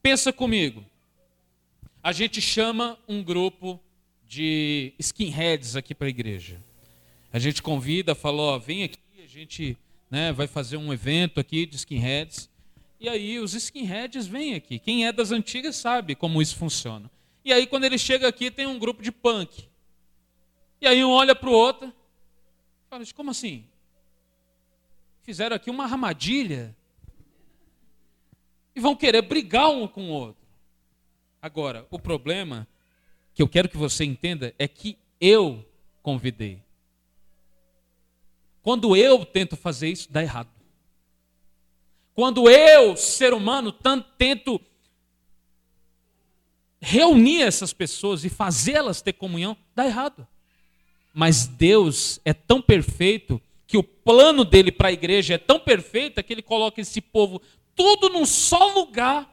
Pensa comigo. A gente chama um grupo de skinheads aqui para a igreja. A gente convida, fala, ó, vem aqui gente né, vai fazer um evento aqui de skinheads. E aí os skinheads vêm aqui. Quem é das antigas sabe como isso funciona. E aí quando ele chega aqui tem um grupo de punk. E aí um olha para o outro. Fala, como assim? Fizeram aqui uma armadilha. E vão querer brigar um com o outro. Agora, o problema que eu quero que você entenda é que eu convidei. Quando eu tento fazer isso, dá errado. Quando eu, ser humano, tento reunir essas pessoas e fazê-las ter comunhão, dá errado. Mas Deus é tão perfeito que o plano dele para a igreja é tão perfeito que ele coloca esse povo tudo num só lugar.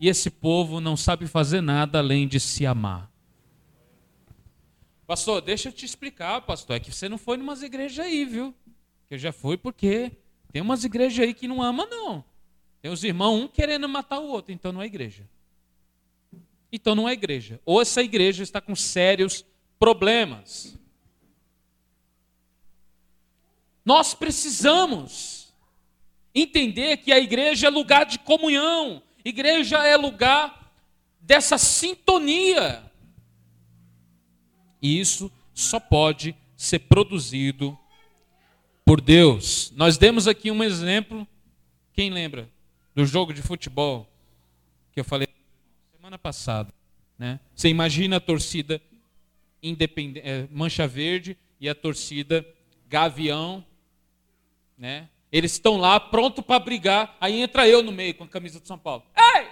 E esse povo não sabe fazer nada além de se amar. Pastor, deixa eu te explicar, pastor. É que você não foi em umas igrejas aí, viu? Que eu já fui porque tem umas igrejas aí que não ama, não. Tem os irmãos, um querendo matar o outro, então não é igreja. Então não é igreja. Ou essa igreja está com sérios problemas. Nós precisamos entender que a igreja é lugar de comunhão, igreja é lugar dessa sintonia. E isso só pode ser produzido por Deus. Nós demos aqui um exemplo, quem lembra? Do jogo de futebol que eu falei semana passada. Né? Você imagina a torcida Mancha Verde e a torcida Gavião. Né? Eles estão lá pronto para brigar, aí entra eu no meio com a camisa de São Paulo. Ei!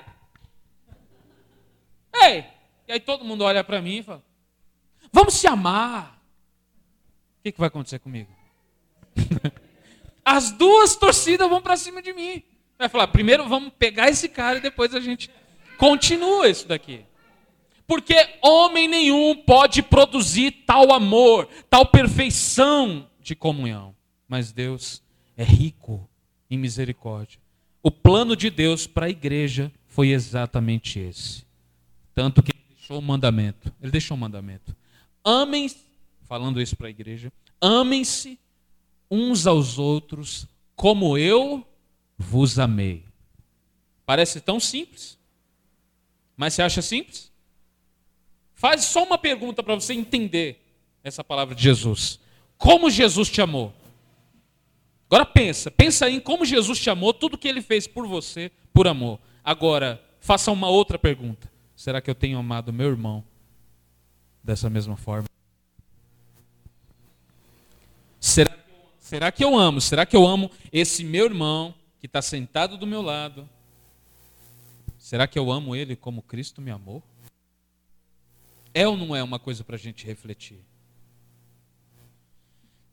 Ei! E aí todo mundo olha para mim e fala: Vamos se amar. O que, que vai acontecer comigo? As duas torcidas vão para cima de mim. Vai falar: primeiro vamos pegar esse cara e depois a gente continua isso daqui. Porque homem nenhum pode produzir tal amor, tal perfeição de comunhão. Mas Deus é rico em misericórdia. O plano de Deus para a igreja foi exatamente esse. Tanto que ele deixou o mandamento. Ele deixou o mandamento. Amem, falando isso para a igreja, amem-se uns aos outros como eu vos amei. Parece tão simples, mas você acha simples? Faz só uma pergunta para você entender essa palavra de Jesus. Como Jesus te amou? Agora pensa, pensa em como Jesus te amou, tudo que ele fez por você, por amor. Agora, faça uma outra pergunta. Será que eu tenho amado meu irmão dessa mesma forma? Será, será que eu amo? Será que eu amo esse meu irmão que está sentado do meu lado? Será que eu amo ele como Cristo me amou? É ou não é uma coisa para a gente refletir?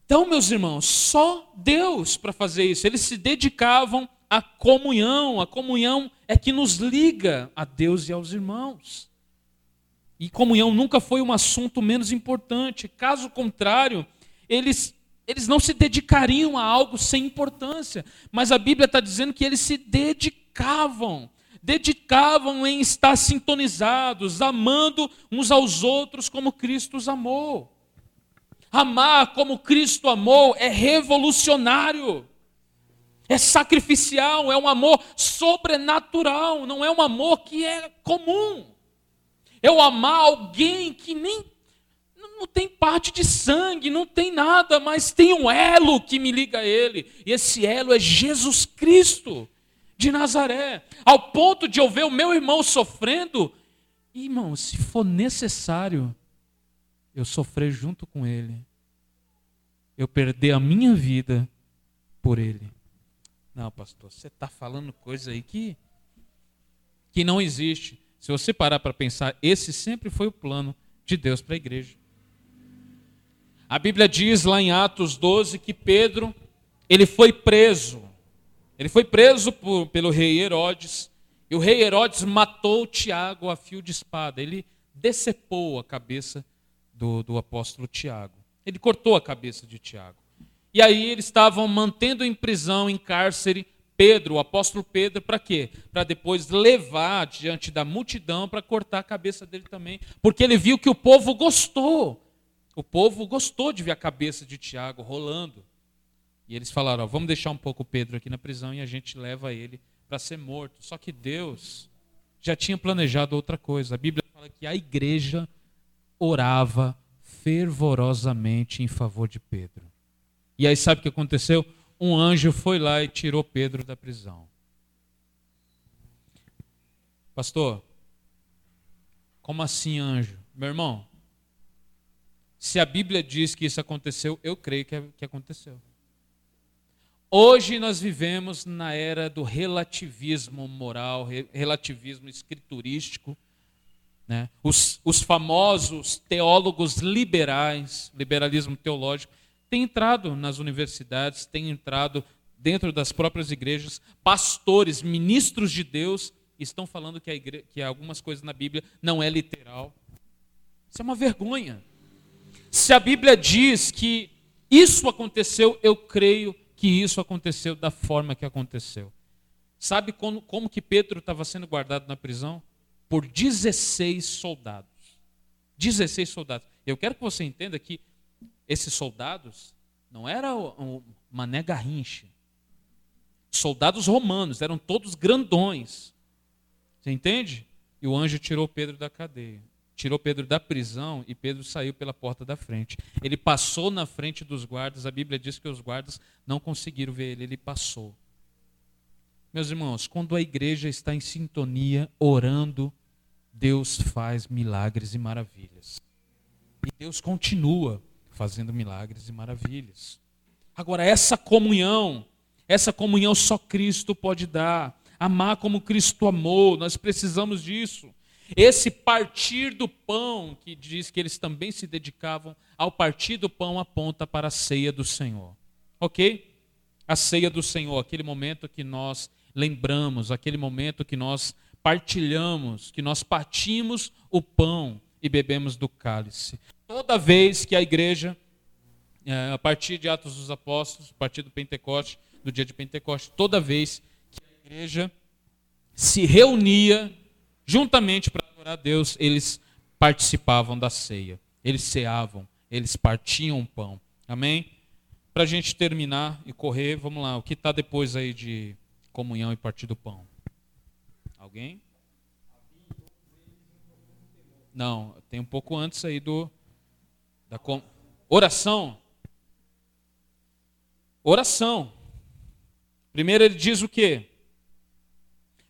Então, meus irmãos, só Deus para fazer isso. Eles se dedicavam à comunhão. A comunhão é que nos liga a Deus e aos irmãos. E comunhão nunca foi um assunto menos importante. Caso contrário, eles, eles não se dedicariam a algo sem importância. Mas a Bíblia está dizendo que eles se dedicavam. Dedicavam em estar sintonizados, amando uns aos outros como Cristo os amou. Amar como Cristo amou é revolucionário, é sacrificial, é um amor sobrenatural, não é um amor que é comum. Eu amar alguém que nem não tem parte de sangue, não tem nada, mas tem um elo que me liga a ele. E esse elo é Jesus Cristo de Nazaré. Ao ponto de eu ver o meu irmão sofrendo, irmão, se for necessário, eu sofrer junto com ele. Eu perder a minha vida por ele. Não, pastor, você está falando coisa aí que, que não existe. Se você parar para pensar, esse sempre foi o plano de Deus para a igreja. A Bíblia diz lá em Atos 12 que Pedro, ele foi preso. Ele foi preso por, pelo rei Herodes. E o rei Herodes matou Tiago a fio de espada. Ele decepou a cabeça do, do apóstolo Tiago. Ele cortou a cabeça de Tiago. E aí eles estavam mantendo em prisão, em cárcere, Pedro, o apóstolo Pedro, para quê? Para depois levar diante da multidão para cortar a cabeça dele também, porque ele viu que o povo gostou. O povo gostou de ver a cabeça de Tiago rolando. E eles falaram: ó, vamos deixar um pouco Pedro aqui na prisão e a gente leva ele para ser morto. Só que Deus já tinha planejado outra coisa. A Bíblia fala que a igreja orava fervorosamente em favor de Pedro. E aí sabe o que aconteceu? um anjo foi lá e tirou Pedro da prisão. Pastor, como assim anjo? Meu irmão, Se a Bíblia diz que isso aconteceu, eu creio que, que aconteceu. Hoje nós vivemos na era do relativismo moral, relativismo escriturístico. Né? Os, os famosos teólogos liberais, liberalismo teológico, têm entrado nas universidades, têm entrado dentro das próprias igrejas, pastores, ministros de Deus, estão falando que, que algumas coisas na Bíblia não é literal. Isso é uma vergonha. Se a Bíblia diz que isso aconteceu, eu creio que isso aconteceu da forma que aconteceu. Sabe como, como que Pedro estava sendo guardado na prisão? Por 16 soldados. 16 soldados. Eu quero que você entenda que esses soldados não eram Mané Garrincha. Soldados romanos, eram todos grandões. Você entende? E o anjo tirou Pedro da cadeia tirou Pedro da prisão e Pedro saiu pela porta da frente. Ele passou na frente dos guardas, a Bíblia diz que os guardas não conseguiram ver ele, ele passou. Meus irmãos, quando a igreja está em sintonia, orando, Deus faz milagres e maravilhas. E Deus continua fazendo milagres e maravilhas. Agora, essa comunhão, essa comunhão só Cristo pode dar. Amar como Cristo amou, nós precisamos disso. Esse partir do pão, que diz que eles também se dedicavam ao partir do pão, aponta para a ceia do Senhor. Ok? A ceia do Senhor, aquele momento que nós lembramos, aquele momento que nós partilhamos, que nós partimos o pão e bebemos do cálice. Toda vez que a igreja, é, a partir de Atos dos Apóstolos, a partir do Pentecoste, do dia de Pentecoste, toda vez que a igreja se reunia juntamente para adorar a Deus, eles participavam da ceia, eles ceavam, eles partiam o pão. Amém? Para a gente terminar e correr, vamos lá, o que está depois aí de comunhão e partir do pão? Alguém? Não, tem um pouco antes aí do da com... oração. Oração. Primeiro ele diz o quê?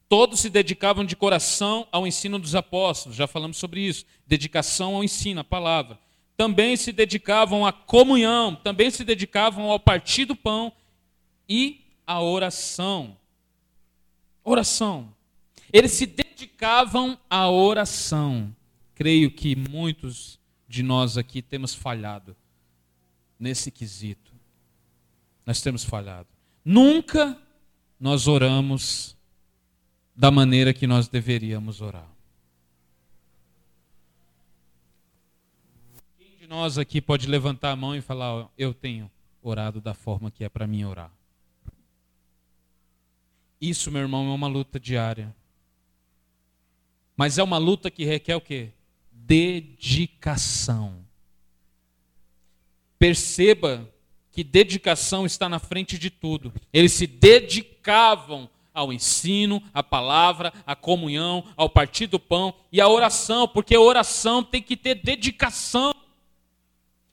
Todos se dedicavam de coração ao ensino dos apóstolos, já falamos sobre isso. Dedicação ao ensino, à palavra. Também se dedicavam à comunhão, também se dedicavam ao partir do pão e à oração. Oração. Eles se dedicavam à oração. Creio que muitos de nós aqui temos falhado nesse quesito. Nós temos falhado. Nunca nós oramos da maneira que nós deveríamos orar. Quem de nós aqui pode levantar a mão e falar: Eu tenho orado da forma que é para mim orar? Isso, meu irmão, é uma luta diária. Mas é uma luta que requer o quê? Dedicação. Perceba que dedicação está na frente de tudo. Eles se dedicavam ao ensino, à palavra, à comunhão, ao partir do pão e à oração, porque a oração tem que ter dedicação.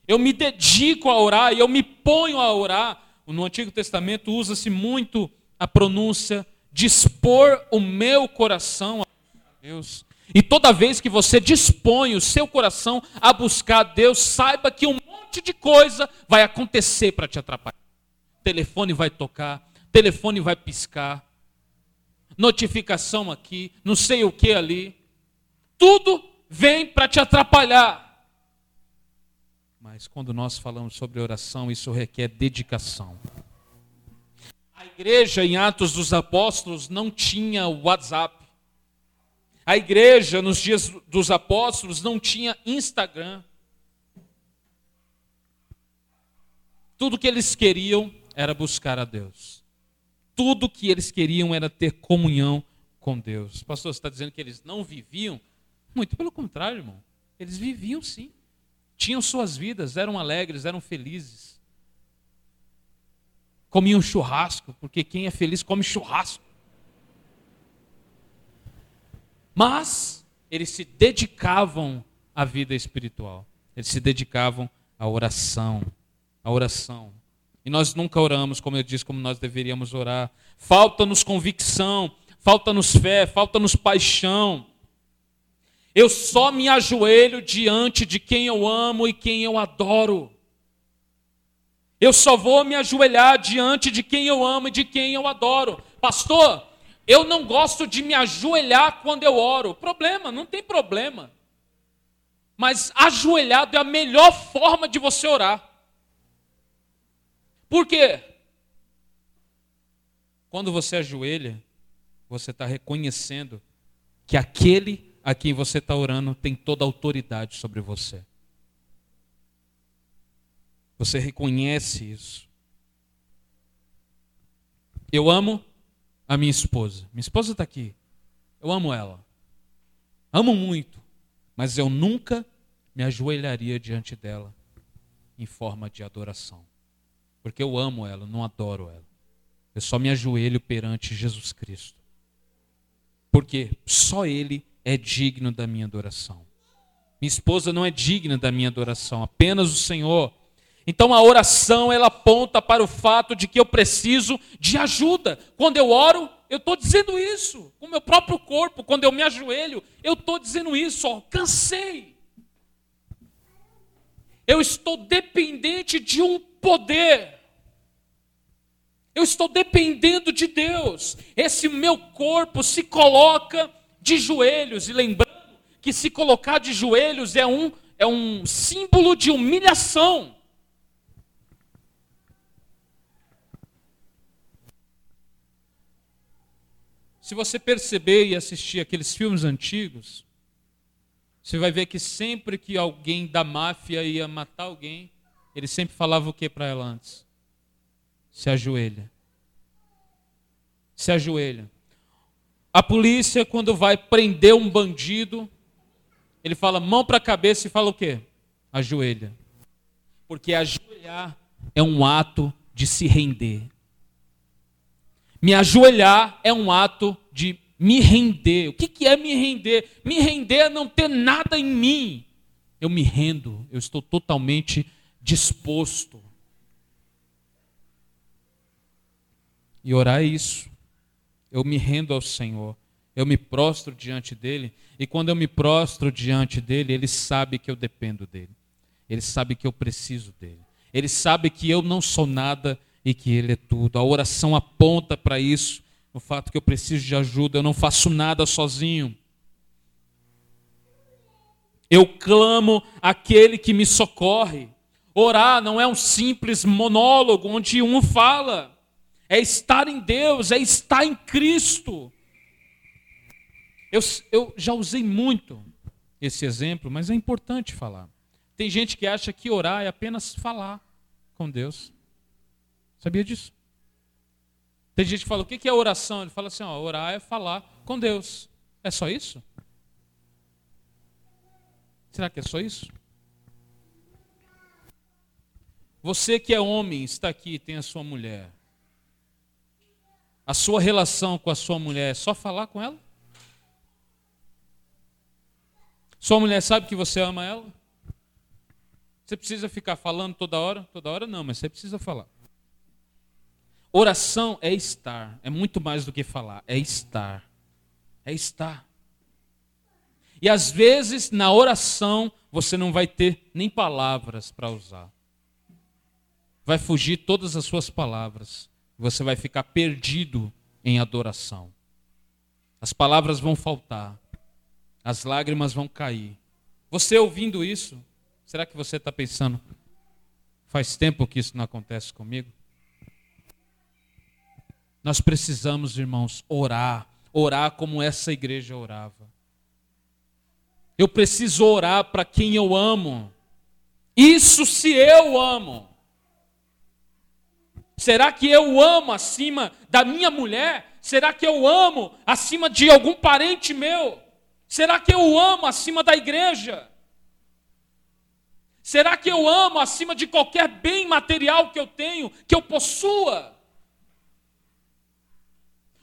Eu me dedico a orar e eu me ponho a orar. No Antigo Testamento usa-se muito a pronúncia dispor o meu coração a Deus. E toda vez que você dispõe o seu coração a buscar Deus, saiba que um monte de coisa vai acontecer para te atrapalhar. O telefone vai tocar, telefone vai piscar, notificação aqui, não sei o que ali. Tudo vem para te atrapalhar. Mas quando nós falamos sobre oração, isso requer dedicação. A igreja em Atos dos Apóstolos não tinha WhatsApp. A igreja nos dias dos apóstolos não tinha Instagram. Tudo que eles queriam era buscar a Deus tudo que eles queriam era ter comunhão com Deus. pastor, você está dizendo que eles não viviam? Muito pelo contrário, irmão. Eles viviam sim. Tinham suas vidas, eram alegres, eram felizes. Comiam churrasco, porque quem é feliz come churrasco. Mas eles se dedicavam à vida espiritual. Eles se dedicavam à oração. À oração. E nós nunca oramos, como eu disse, como nós deveríamos orar. Falta-nos convicção, falta-nos fé, falta-nos paixão. Eu só me ajoelho diante de quem eu amo e quem eu adoro. Eu só vou me ajoelhar diante de quem eu amo e de quem eu adoro. Pastor, eu não gosto de me ajoelhar quando eu oro. Problema, não tem problema. Mas ajoelhado é a melhor forma de você orar. Por quê? Quando você ajoelha, você está reconhecendo que aquele a quem você está orando tem toda a autoridade sobre você. Você reconhece isso. Eu amo a minha esposa. Minha esposa está aqui. Eu amo ela. Amo muito. Mas eu nunca me ajoelharia diante dela em forma de adoração. Porque eu amo ela, não adoro ela. Eu só me ajoelho perante Jesus Cristo. Porque só Ele é digno da minha adoração. Minha esposa não é digna da minha adoração, apenas o Senhor. Então a oração ela aponta para o fato de que eu preciso de ajuda. Quando eu oro, eu estou dizendo isso com o meu próprio corpo. Quando eu me ajoelho, eu estou dizendo isso. Ó, cansei. Eu estou dependente de um poder. Eu estou dependendo de Deus. Esse meu corpo se coloca de joelhos. E lembrando que se colocar de joelhos é um, é um símbolo de humilhação. Se você perceber e assistir aqueles filmes antigos, você vai ver que sempre que alguém da máfia ia matar alguém, ele sempre falava o que para ela antes? Se ajoelha. Se ajoelha. A polícia, quando vai prender um bandido, ele fala mão para a cabeça e fala o quê? Ajoelha. Porque ajoelhar é um ato de se render. Me ajoelhar é um ato de me render. O que, que é me render? Me render é não ter nada em mim. Eu me rendo, eu estou totalmente disposto. E orar é isso. Eu me rendo ao Senhor. Eu me prostro diante dele. E quando eu me prostro diante dele, ele sabe que eu dependo dele. Ele sabe que eu preciso dele. Ele sabe que eu não sou nada e que ele é tudo. A oração aponta para isso, no fato que eu preciso de ajuda. Eu não faço nada sozinho. Eu clamo aquele que me socorre. Orar não é um simples monólogo onde um fala é estar em Deus, é estar em Cristo. Eu, eu já usei muito esse exemplo, mas é importante falar. Tem gente que acha que orar é apenas falar com Deus. Sabia disso? Tem gente que fala, o que é oração? Ele fala assim, ó, orar é falar com Deus. É só isso? Será que é só isso? Você que é homem, está aqui, tem a sua mulher a sua relação com a sua mulher é só falar com ela? Sua mulher sabe que você ama ela? Você precisa ficar falando toda hora? Toda hora não, mas você precisa falar. Oração é estar, é muito mais do que falar, é estar. É estar. E às vezes na oração você não vai ter nem palavras para usar. Vai fugir todas as suas palavras você vai ficar perdido em adoração. As palavras vão faltar, as lágrimas vão cair. Você ouvindo isso, será que você está pensando, faz tempo que isso não acontece comigo? Nós precisamos, irmãos, orar, orar como essa igreja orava. Eu preciso orar para quem eu amo. Isso se eu amo. Será que eu amo acima da minha mulher? Será que eu amo acima de algum parente meu? Será que eu amo acima da igreja? Será que eu amo acima de qualquer bem material que eu tenho, que eu possua?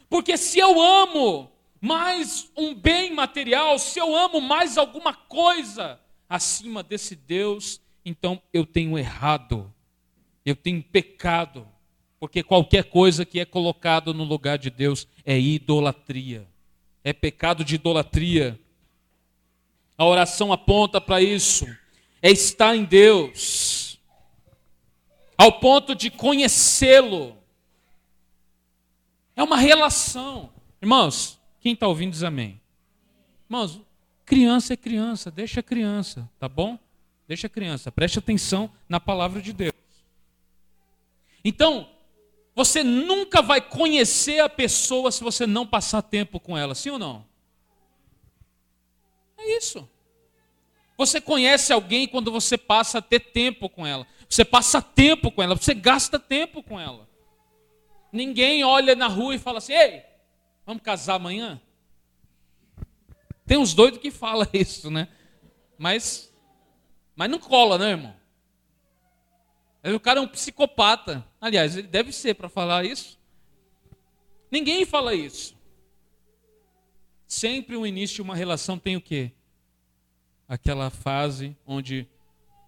Porque se eu amo mais um bem material, se eu amo mais alguma coisa acima desse Deus, então eu tenho errado, eu tenho pecado porque qualquer coisa que é colocado no lugar de Deus é idolatria, é pecado de idolatria. A oração aponta para isso. É estar em Deus. Ao ponto de conhecê-lo. É uma relação. Irmãos, quem está ouvindo diz amém. Irmãos, criança é criança, deixa a criança, tá bom? Deixa a criança, preste atenção na palavra de Deus. Então, você nunca vai conhecer a pessoa se você não passar tempo com ela, sim ou não? É isso. Você conhece alguém quando você passa a ter tempo com ela. Você passa tempo com ela, você gasta tempo com ela. Ninguém olha na rua e fala assim: "Ei, vamos casar amanhã?" Tem uns doidos que falam isso, né? Mas mas não cola, né, irmão? O cara é um psicopata. Aliás, ele deve ser para falar isso. Ninguém fala isso. Sempre o início de uma relação tem o quê? Aquela fase onde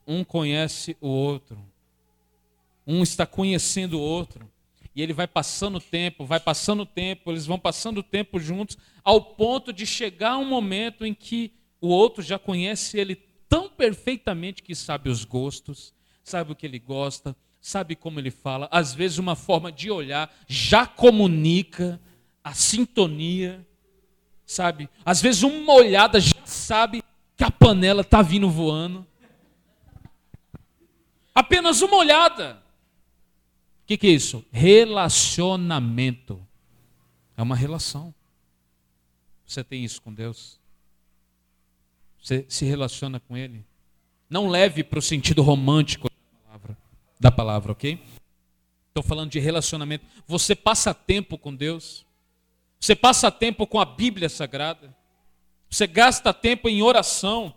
um conhece o outro. Um está conhecendo o outro. E ele vai passando o tempo, vai passando o tempo, eles vão passando o tempo juntos, ao ponto de chegar um momento em que o outro já conhece ele tão perfeitamente que sabe os gostos, sabe o que ele gosta, sabe como ele fala, às vezes uma forma de olhar já comunica a sintonia, sabe? Às vezes uma olhada já sabe que a panela está vindo voando. Apenas uma olhada. O que, que é isso? Relacionamento. É uma relação. Você tem isso com Deus? Você se relaciona com Ele? Não leve para o sentido romântico da palavra, ok? Estou falando de relacionamento. Você passa tempo com Deus? Você passa tempo com a Bíblia Sagrada? Você gasta tempo em oração?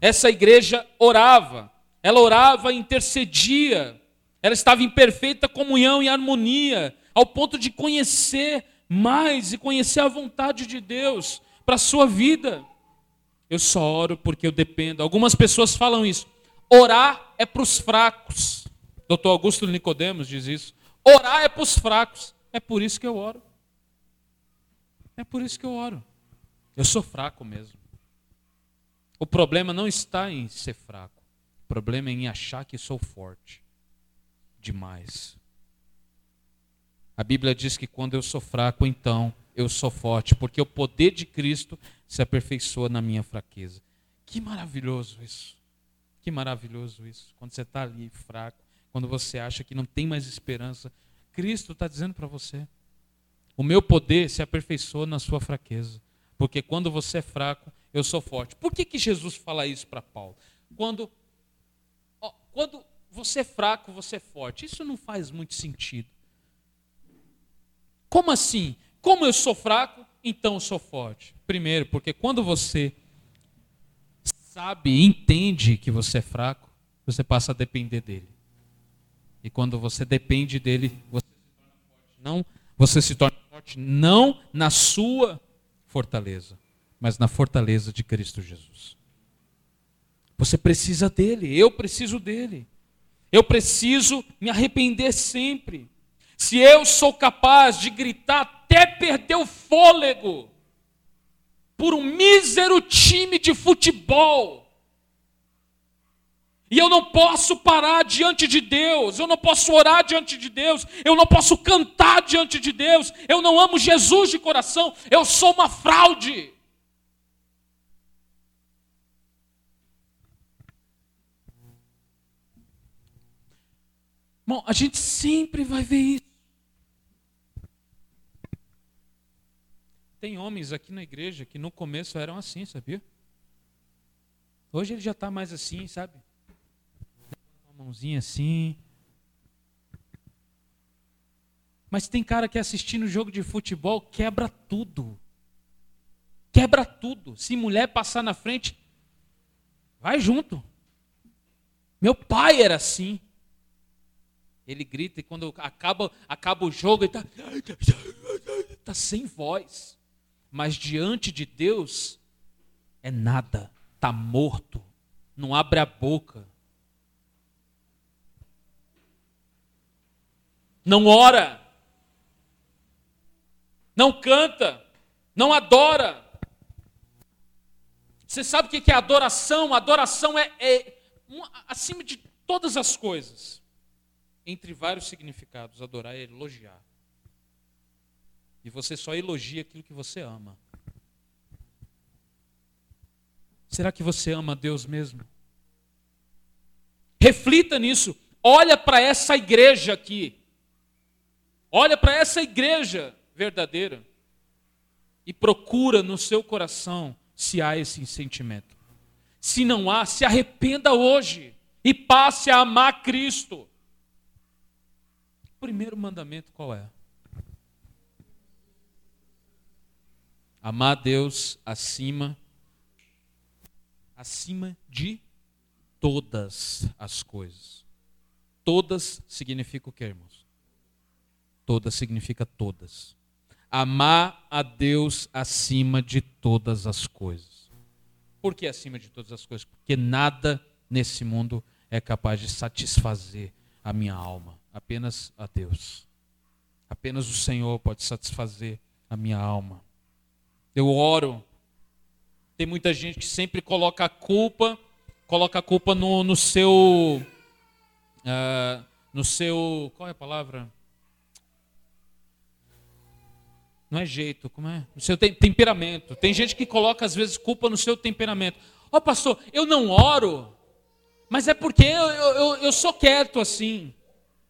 Essa igreja orava, ela orava intercedia, ela estava em perfeita comunhão e harmonia, ao ponto de conhecer mais e conhecer a vontade de Deus para a sua vida. Eu só oro porque eu dependo. Algumas pessoas falam isso. Orar é para os fracos. Doutor Augusto Nicodemos diz isso. Orar é para os fracos. É por isso que eu oro. É por isso que eu oro. Eu sou fraco mesmo. O problema não está em ser fraco. O problema é em achar que sou forte demais. A Bíblia diz que quando eu sou fraco, então eu sou forte, porque o poder de Cristo se aperfeiçoa na minha fraqueza. Que maravilhoso isso. Que maravilhoso isso. Quando você está ali fraco, quando você acha que não tem mais esperança, Cristo está dizendo para você: o meu poder se aperfeiçoa na sua fraqueza. Porque quando você é fraco, eu sou forte. Por que, que Jesus fala isso para Paulo? Quando, ó, quando você é fraco, você é forte. Isso não faz muito sentido. Como assim? Como eu sou fraco, então eu sou forte. Primeiro, porque quando você sabe entende que você é fraco, você passa a depender dele. E quando você depende dele, você se torna forte. Não, você se torna forte não na sua fortaleza, mas na fortaleza de Cristo Jesus. Você precisa dele, eu preciso dele. Eu preciso me arrepender sempre. Se eu sou capaz de gritar até perder o fôlego por um mísero time de futebol, e eu não posso parar diante de Deus, eu não posso orar diante de Deus, eu não posso cantar diante de Deus, eu não amo Jesus de coração, eu sou uma fraude. Bom, a gente sempre vai ver isso. Tem homens aqui na igreja que no começo eram assim, sabia? Hoje ele já está mais assim, sabe? Mãozinha assim. Mas tem cara que assistindo jogo de futebol quebra tudo. Quebra tudo. Se mulher passar na frente, vai junto. Meu pai era assim. Ele grita e quando acaba, acaba o jogo, ele está tá sem voz mas diante de Deus é nada, está morto, não abre a boca. Não ora, não canta, não adora. Você sabe o que é adoração? Adoração é, é acima de todas as coisas. Entre vários significados, adorar é elogiar. E você só elogia aquilo que você ama. Será que você ama Deus mesmo? Reflita nisso. Olha para essa igreja aqui. Olha para essa igreja verdadeira. E procura no seu coração se há esse sentimento. Se não há, se arrependa hoje e passe a amar Cristo. Primeiro mandamento qual é? Amar Deus acima acima de todas as coisas. Todas significa o que, irmãos? Todas significa todas. Amar a Deus acima de todas as coisas. Por que acima de todas as coisas? Porque nada nesse mundo é capaz de satisfazer a minha alma. Apenas a Deus. Apenas o Senhor pode satisfazer a minha alma. Eu oro. Tem muita gente que sempre coloca a culpa, coloca a culpa no, no seu. Uh, no seu. Qual é a palavra? Não é jeito, como é? No seu temperamento. Tem gente que coloca, às vezes, culpa no seu temperamento. Ó, oh, pastor, eu não oro, mas é porque eu, eu, eu sou quieto assim.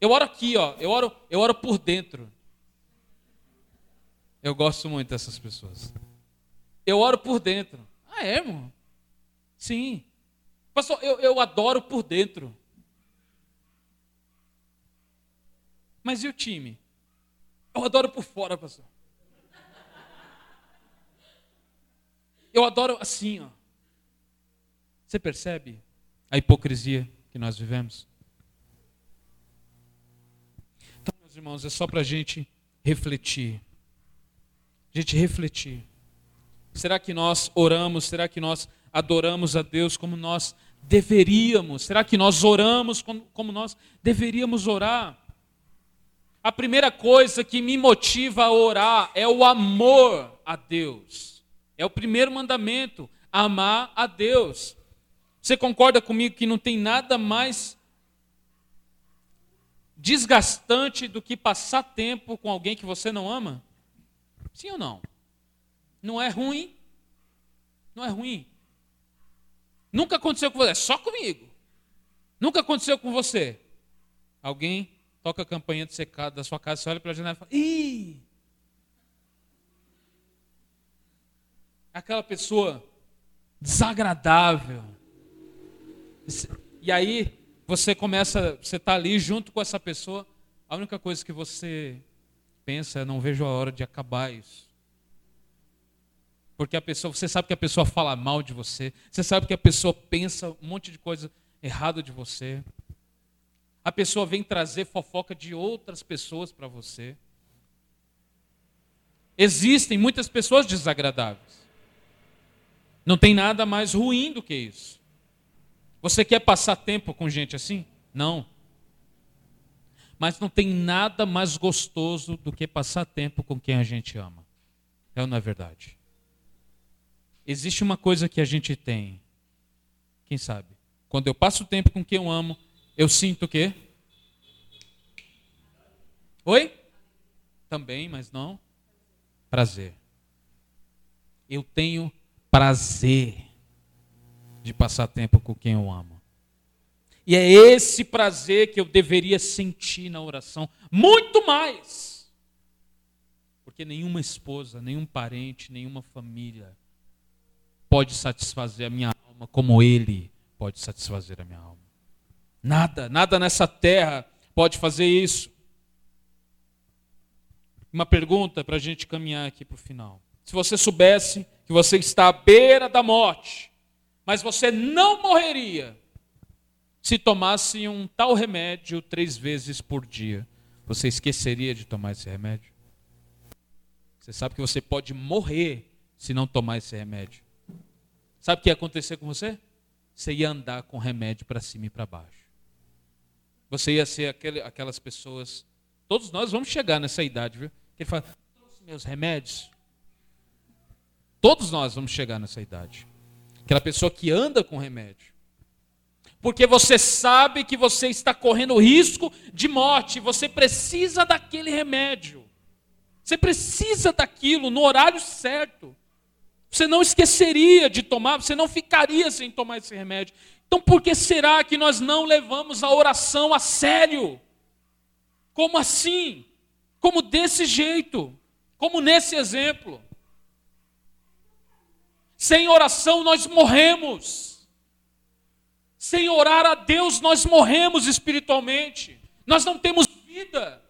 Eu oro aqui, ó. Eu oro, eu oro por dentro. Eu gosto muito dessas pessoas. Eu oro por dentro. Ah, é, irmão? Sim. Pastor, eu, eu adoro por dentro. Mas e o time? Eu adoro por fora, pastor. Eu adoro assim, ó. Você percebe a hipocrisia que nós vivemos? Então, meus irmãos, é só para a gente refletir. A gente refletir. Será que nós oramos? Será que nós adoramos a Deus como nós deveríamos? Será que nós oramos como nós deveríamos orar? A primeira coisa que me motiva a orar é o amor a Deus. É o primeiro mandamento, amar a Deus. Você concorda comigo que não tem nada mais desgastante do que passar tempo com alguém que você não ama? Sim ou não? Não é ruim. Não é ruim. Nunca aconteceu com você, é só comigo. Nunca aconteceu com você. Alguém toca a campanha de secado da sua casa, você olha para a janela e fala: Ih! Aquela pessoa desagradável. E aí você começa, você está ali junto com essa pessoa, a única coisa que você pensa é: não vejo a hora de acabar isso. Porque a pessoa, você sabe que a pessoa fala mal de você, você sabe que a pessoa pensa um monte de coisa errada de você. A pessoa vem trazer fofoca de outras pessoas para você. Existem muitas pessoas desagradáveis. Não tem nada mais ruim do que isso. Você quer passar tempo com gente assim? Não. Mas não tem nada mais gostoso do que passar tempo com quem a gente ama. É ou não é verdade? Existe uma coisa que a gente tem. Quem sabe? Quando eu passo tempo com quem eu amo, eu sinto o quê? Oi? Também, mas não. Prazer. Eu tenho prazer de passar tempo com quem eu amo. E é esse prazer que eu deveria sentir na oração, muito mais. Porque nenhuma esposa, nenhum parente, nenhuma família pode satisfazer a minha alma como Ele pode satisfazer a minha alma. Nada, nada nessa terra pode fazer isso. Uma pergunta para a gente caminhar aqui para o final. Se você soubesse que você está à beira da morte, mas você não morreria se tomasse um tal remédio três vezes por dia, você esqueceria de tomar esse remédio? Você sabe que você pode morrer se não tomar esse remédio. Sabe o que ia acontecer com você? Você ia andar com remédio para cima e para baixo. Você ia ser aquele, aquelas pessoas. Todos nós vamos chegar nessa idade, viu? Que ele fala: trouxe meus remédios. Todos nós vamos chegar nessa idade. aquela pessoa que anda com remédio. Porque você sabe que você está correndo risco de morte, você precisa daquele remédio. Você precisa daquilo no horário certo. Você não esqueceria de tomar, você não ficaria sem tomar esse remédio. Então por que será que nós não levamos a oração a sério? Como assim? Como desse jeito? Como nesse exemplo? Sem oração nós morremos. Sem orar a Deus nós morremos espiritualmente. Nós não temos vida.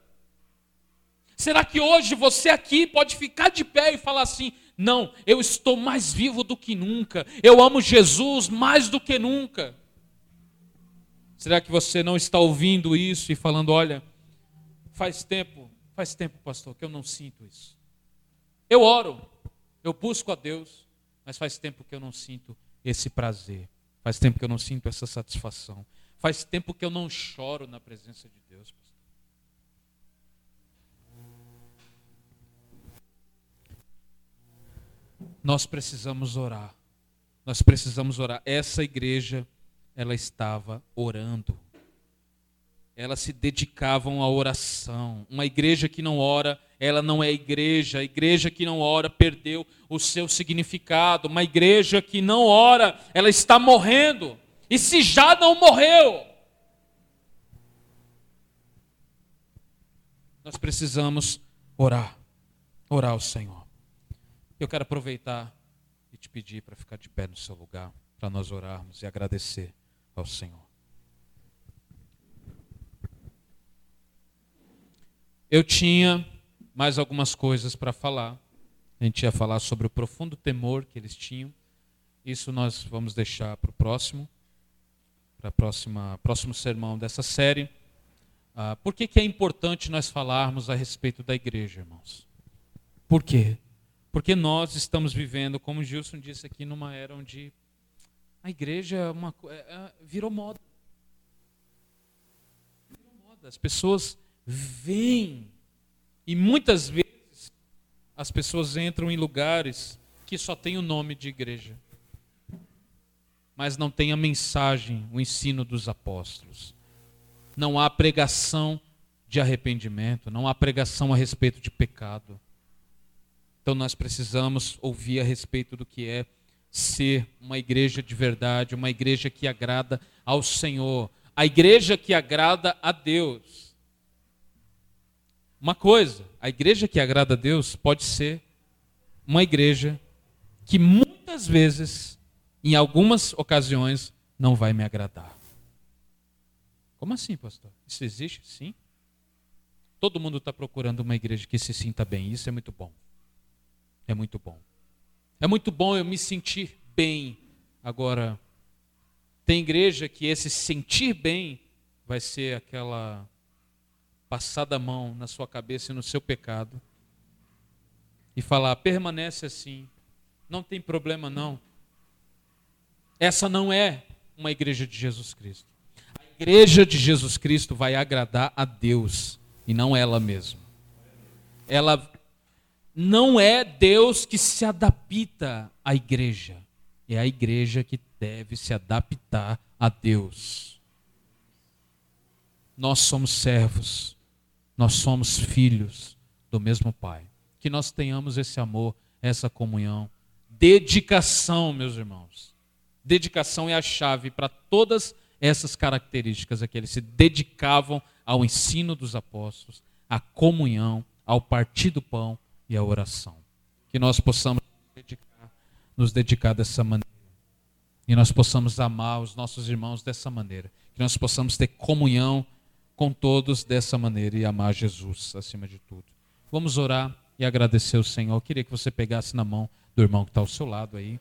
Será que hoje você aqui pode ficar de pé e falar assim: não, eu estou mais vivo do que nunca, eu amo Jesus mais do que nunca? Será que você não está ouvindo isso e falando: olha, faz tempo, faz tempo, pastor, que eu não sinto isso. Eu oro, eu busco a Deus, mas faz tempo que eu não sinto esse prazer. Faz tempo que eu não sinto essa satisfação. Faz tempo que eu não choro na presença de Deus. Nós precisamos orar. Nós precisamos orar. Essa igreja, ela estava orando. Elas se dedicavam à oração. Uma igreja que não ora, ela não é igreja. A igreja que não ora perdeu o seu significado. Uma igreja que não ora, ela está morrendo. E se já não morreu, nós precisamos orar. Orar ao Senhor. Eu quero aproveitar e te pedir para ficar de pé no seu lugar, para nós orarmos e agradecer ao Senhor. Eu tinha mais algumas coisas para falar. A gente ia falar sobre o profundo temor que eles tinham. Isso nós vamos deixar para o próximo, para o próximo sermão dessa série. Ah, por que, que é importante nós falarmos a respeito da igreja, irmãos? Por quê? Porque nós estamos vivendo, como Gilson disse aqui, numa era onde a igreja é uma, é, é, virou moda. Virou moda. As pessoas vêm e muitas vezes as pessoas entram em lugares que só tem o nome de igreja, mas não tem a mensagem, o ensino dos apóstolos. Não há pregação de arrependimento, não há pregação a respeito de pecado. Então nós precisamos ouvir a respeito do que é ser uma igreja de verdade, uma igreja que agrada ao Senhor, a igreja que agrada a Deus. Uma coisa, a igreja que agrada a Deus pode ser uma igreja que muitas vezes, em algumas ocasiões, não vai me agradar. Como assim, pastor? Isso existe? Sim. Todo mundo está procurando uma igreja que se sinta bem. Isso é muito bom. É muito bom. É muito bom eu me sentir bem. Agora, tem igreja que esse sentir bem vai ser aquela passar a mão na sua cabeça e no seu pecado e falar: permanece assim, não tem problema não. Essa não é uma igreja de Jesus Cristo. A igreja de Jesus Cristo vai agradar a Deus e não ela mesma. Ela não é Deus que se adapta à igreja, é a igreja que deve se adaptar a Deus. Nós somos servos nós somos filhos do mesmo Pai. Que nós tenhamos esse amor, essa comunhão, dedicação, meus irmãos. Dedicação é a chave para todas essas características aqui. Eles se dedicavam ao ensino dos apóstolos, à comunhão, ao partir do pão e à oração. Que nós possamos dedicar, nos dedicar dessa maneira. E nós possamos amar os nossos irmãos dessa maneira. Que nós possamos ter comunhão com todos dessa maneira e amar Jesus acima de tudo. Vamos orar e agradecer ao Senhor. Eu queria que você pegasse na mão do irmão que está ao seu lado aí.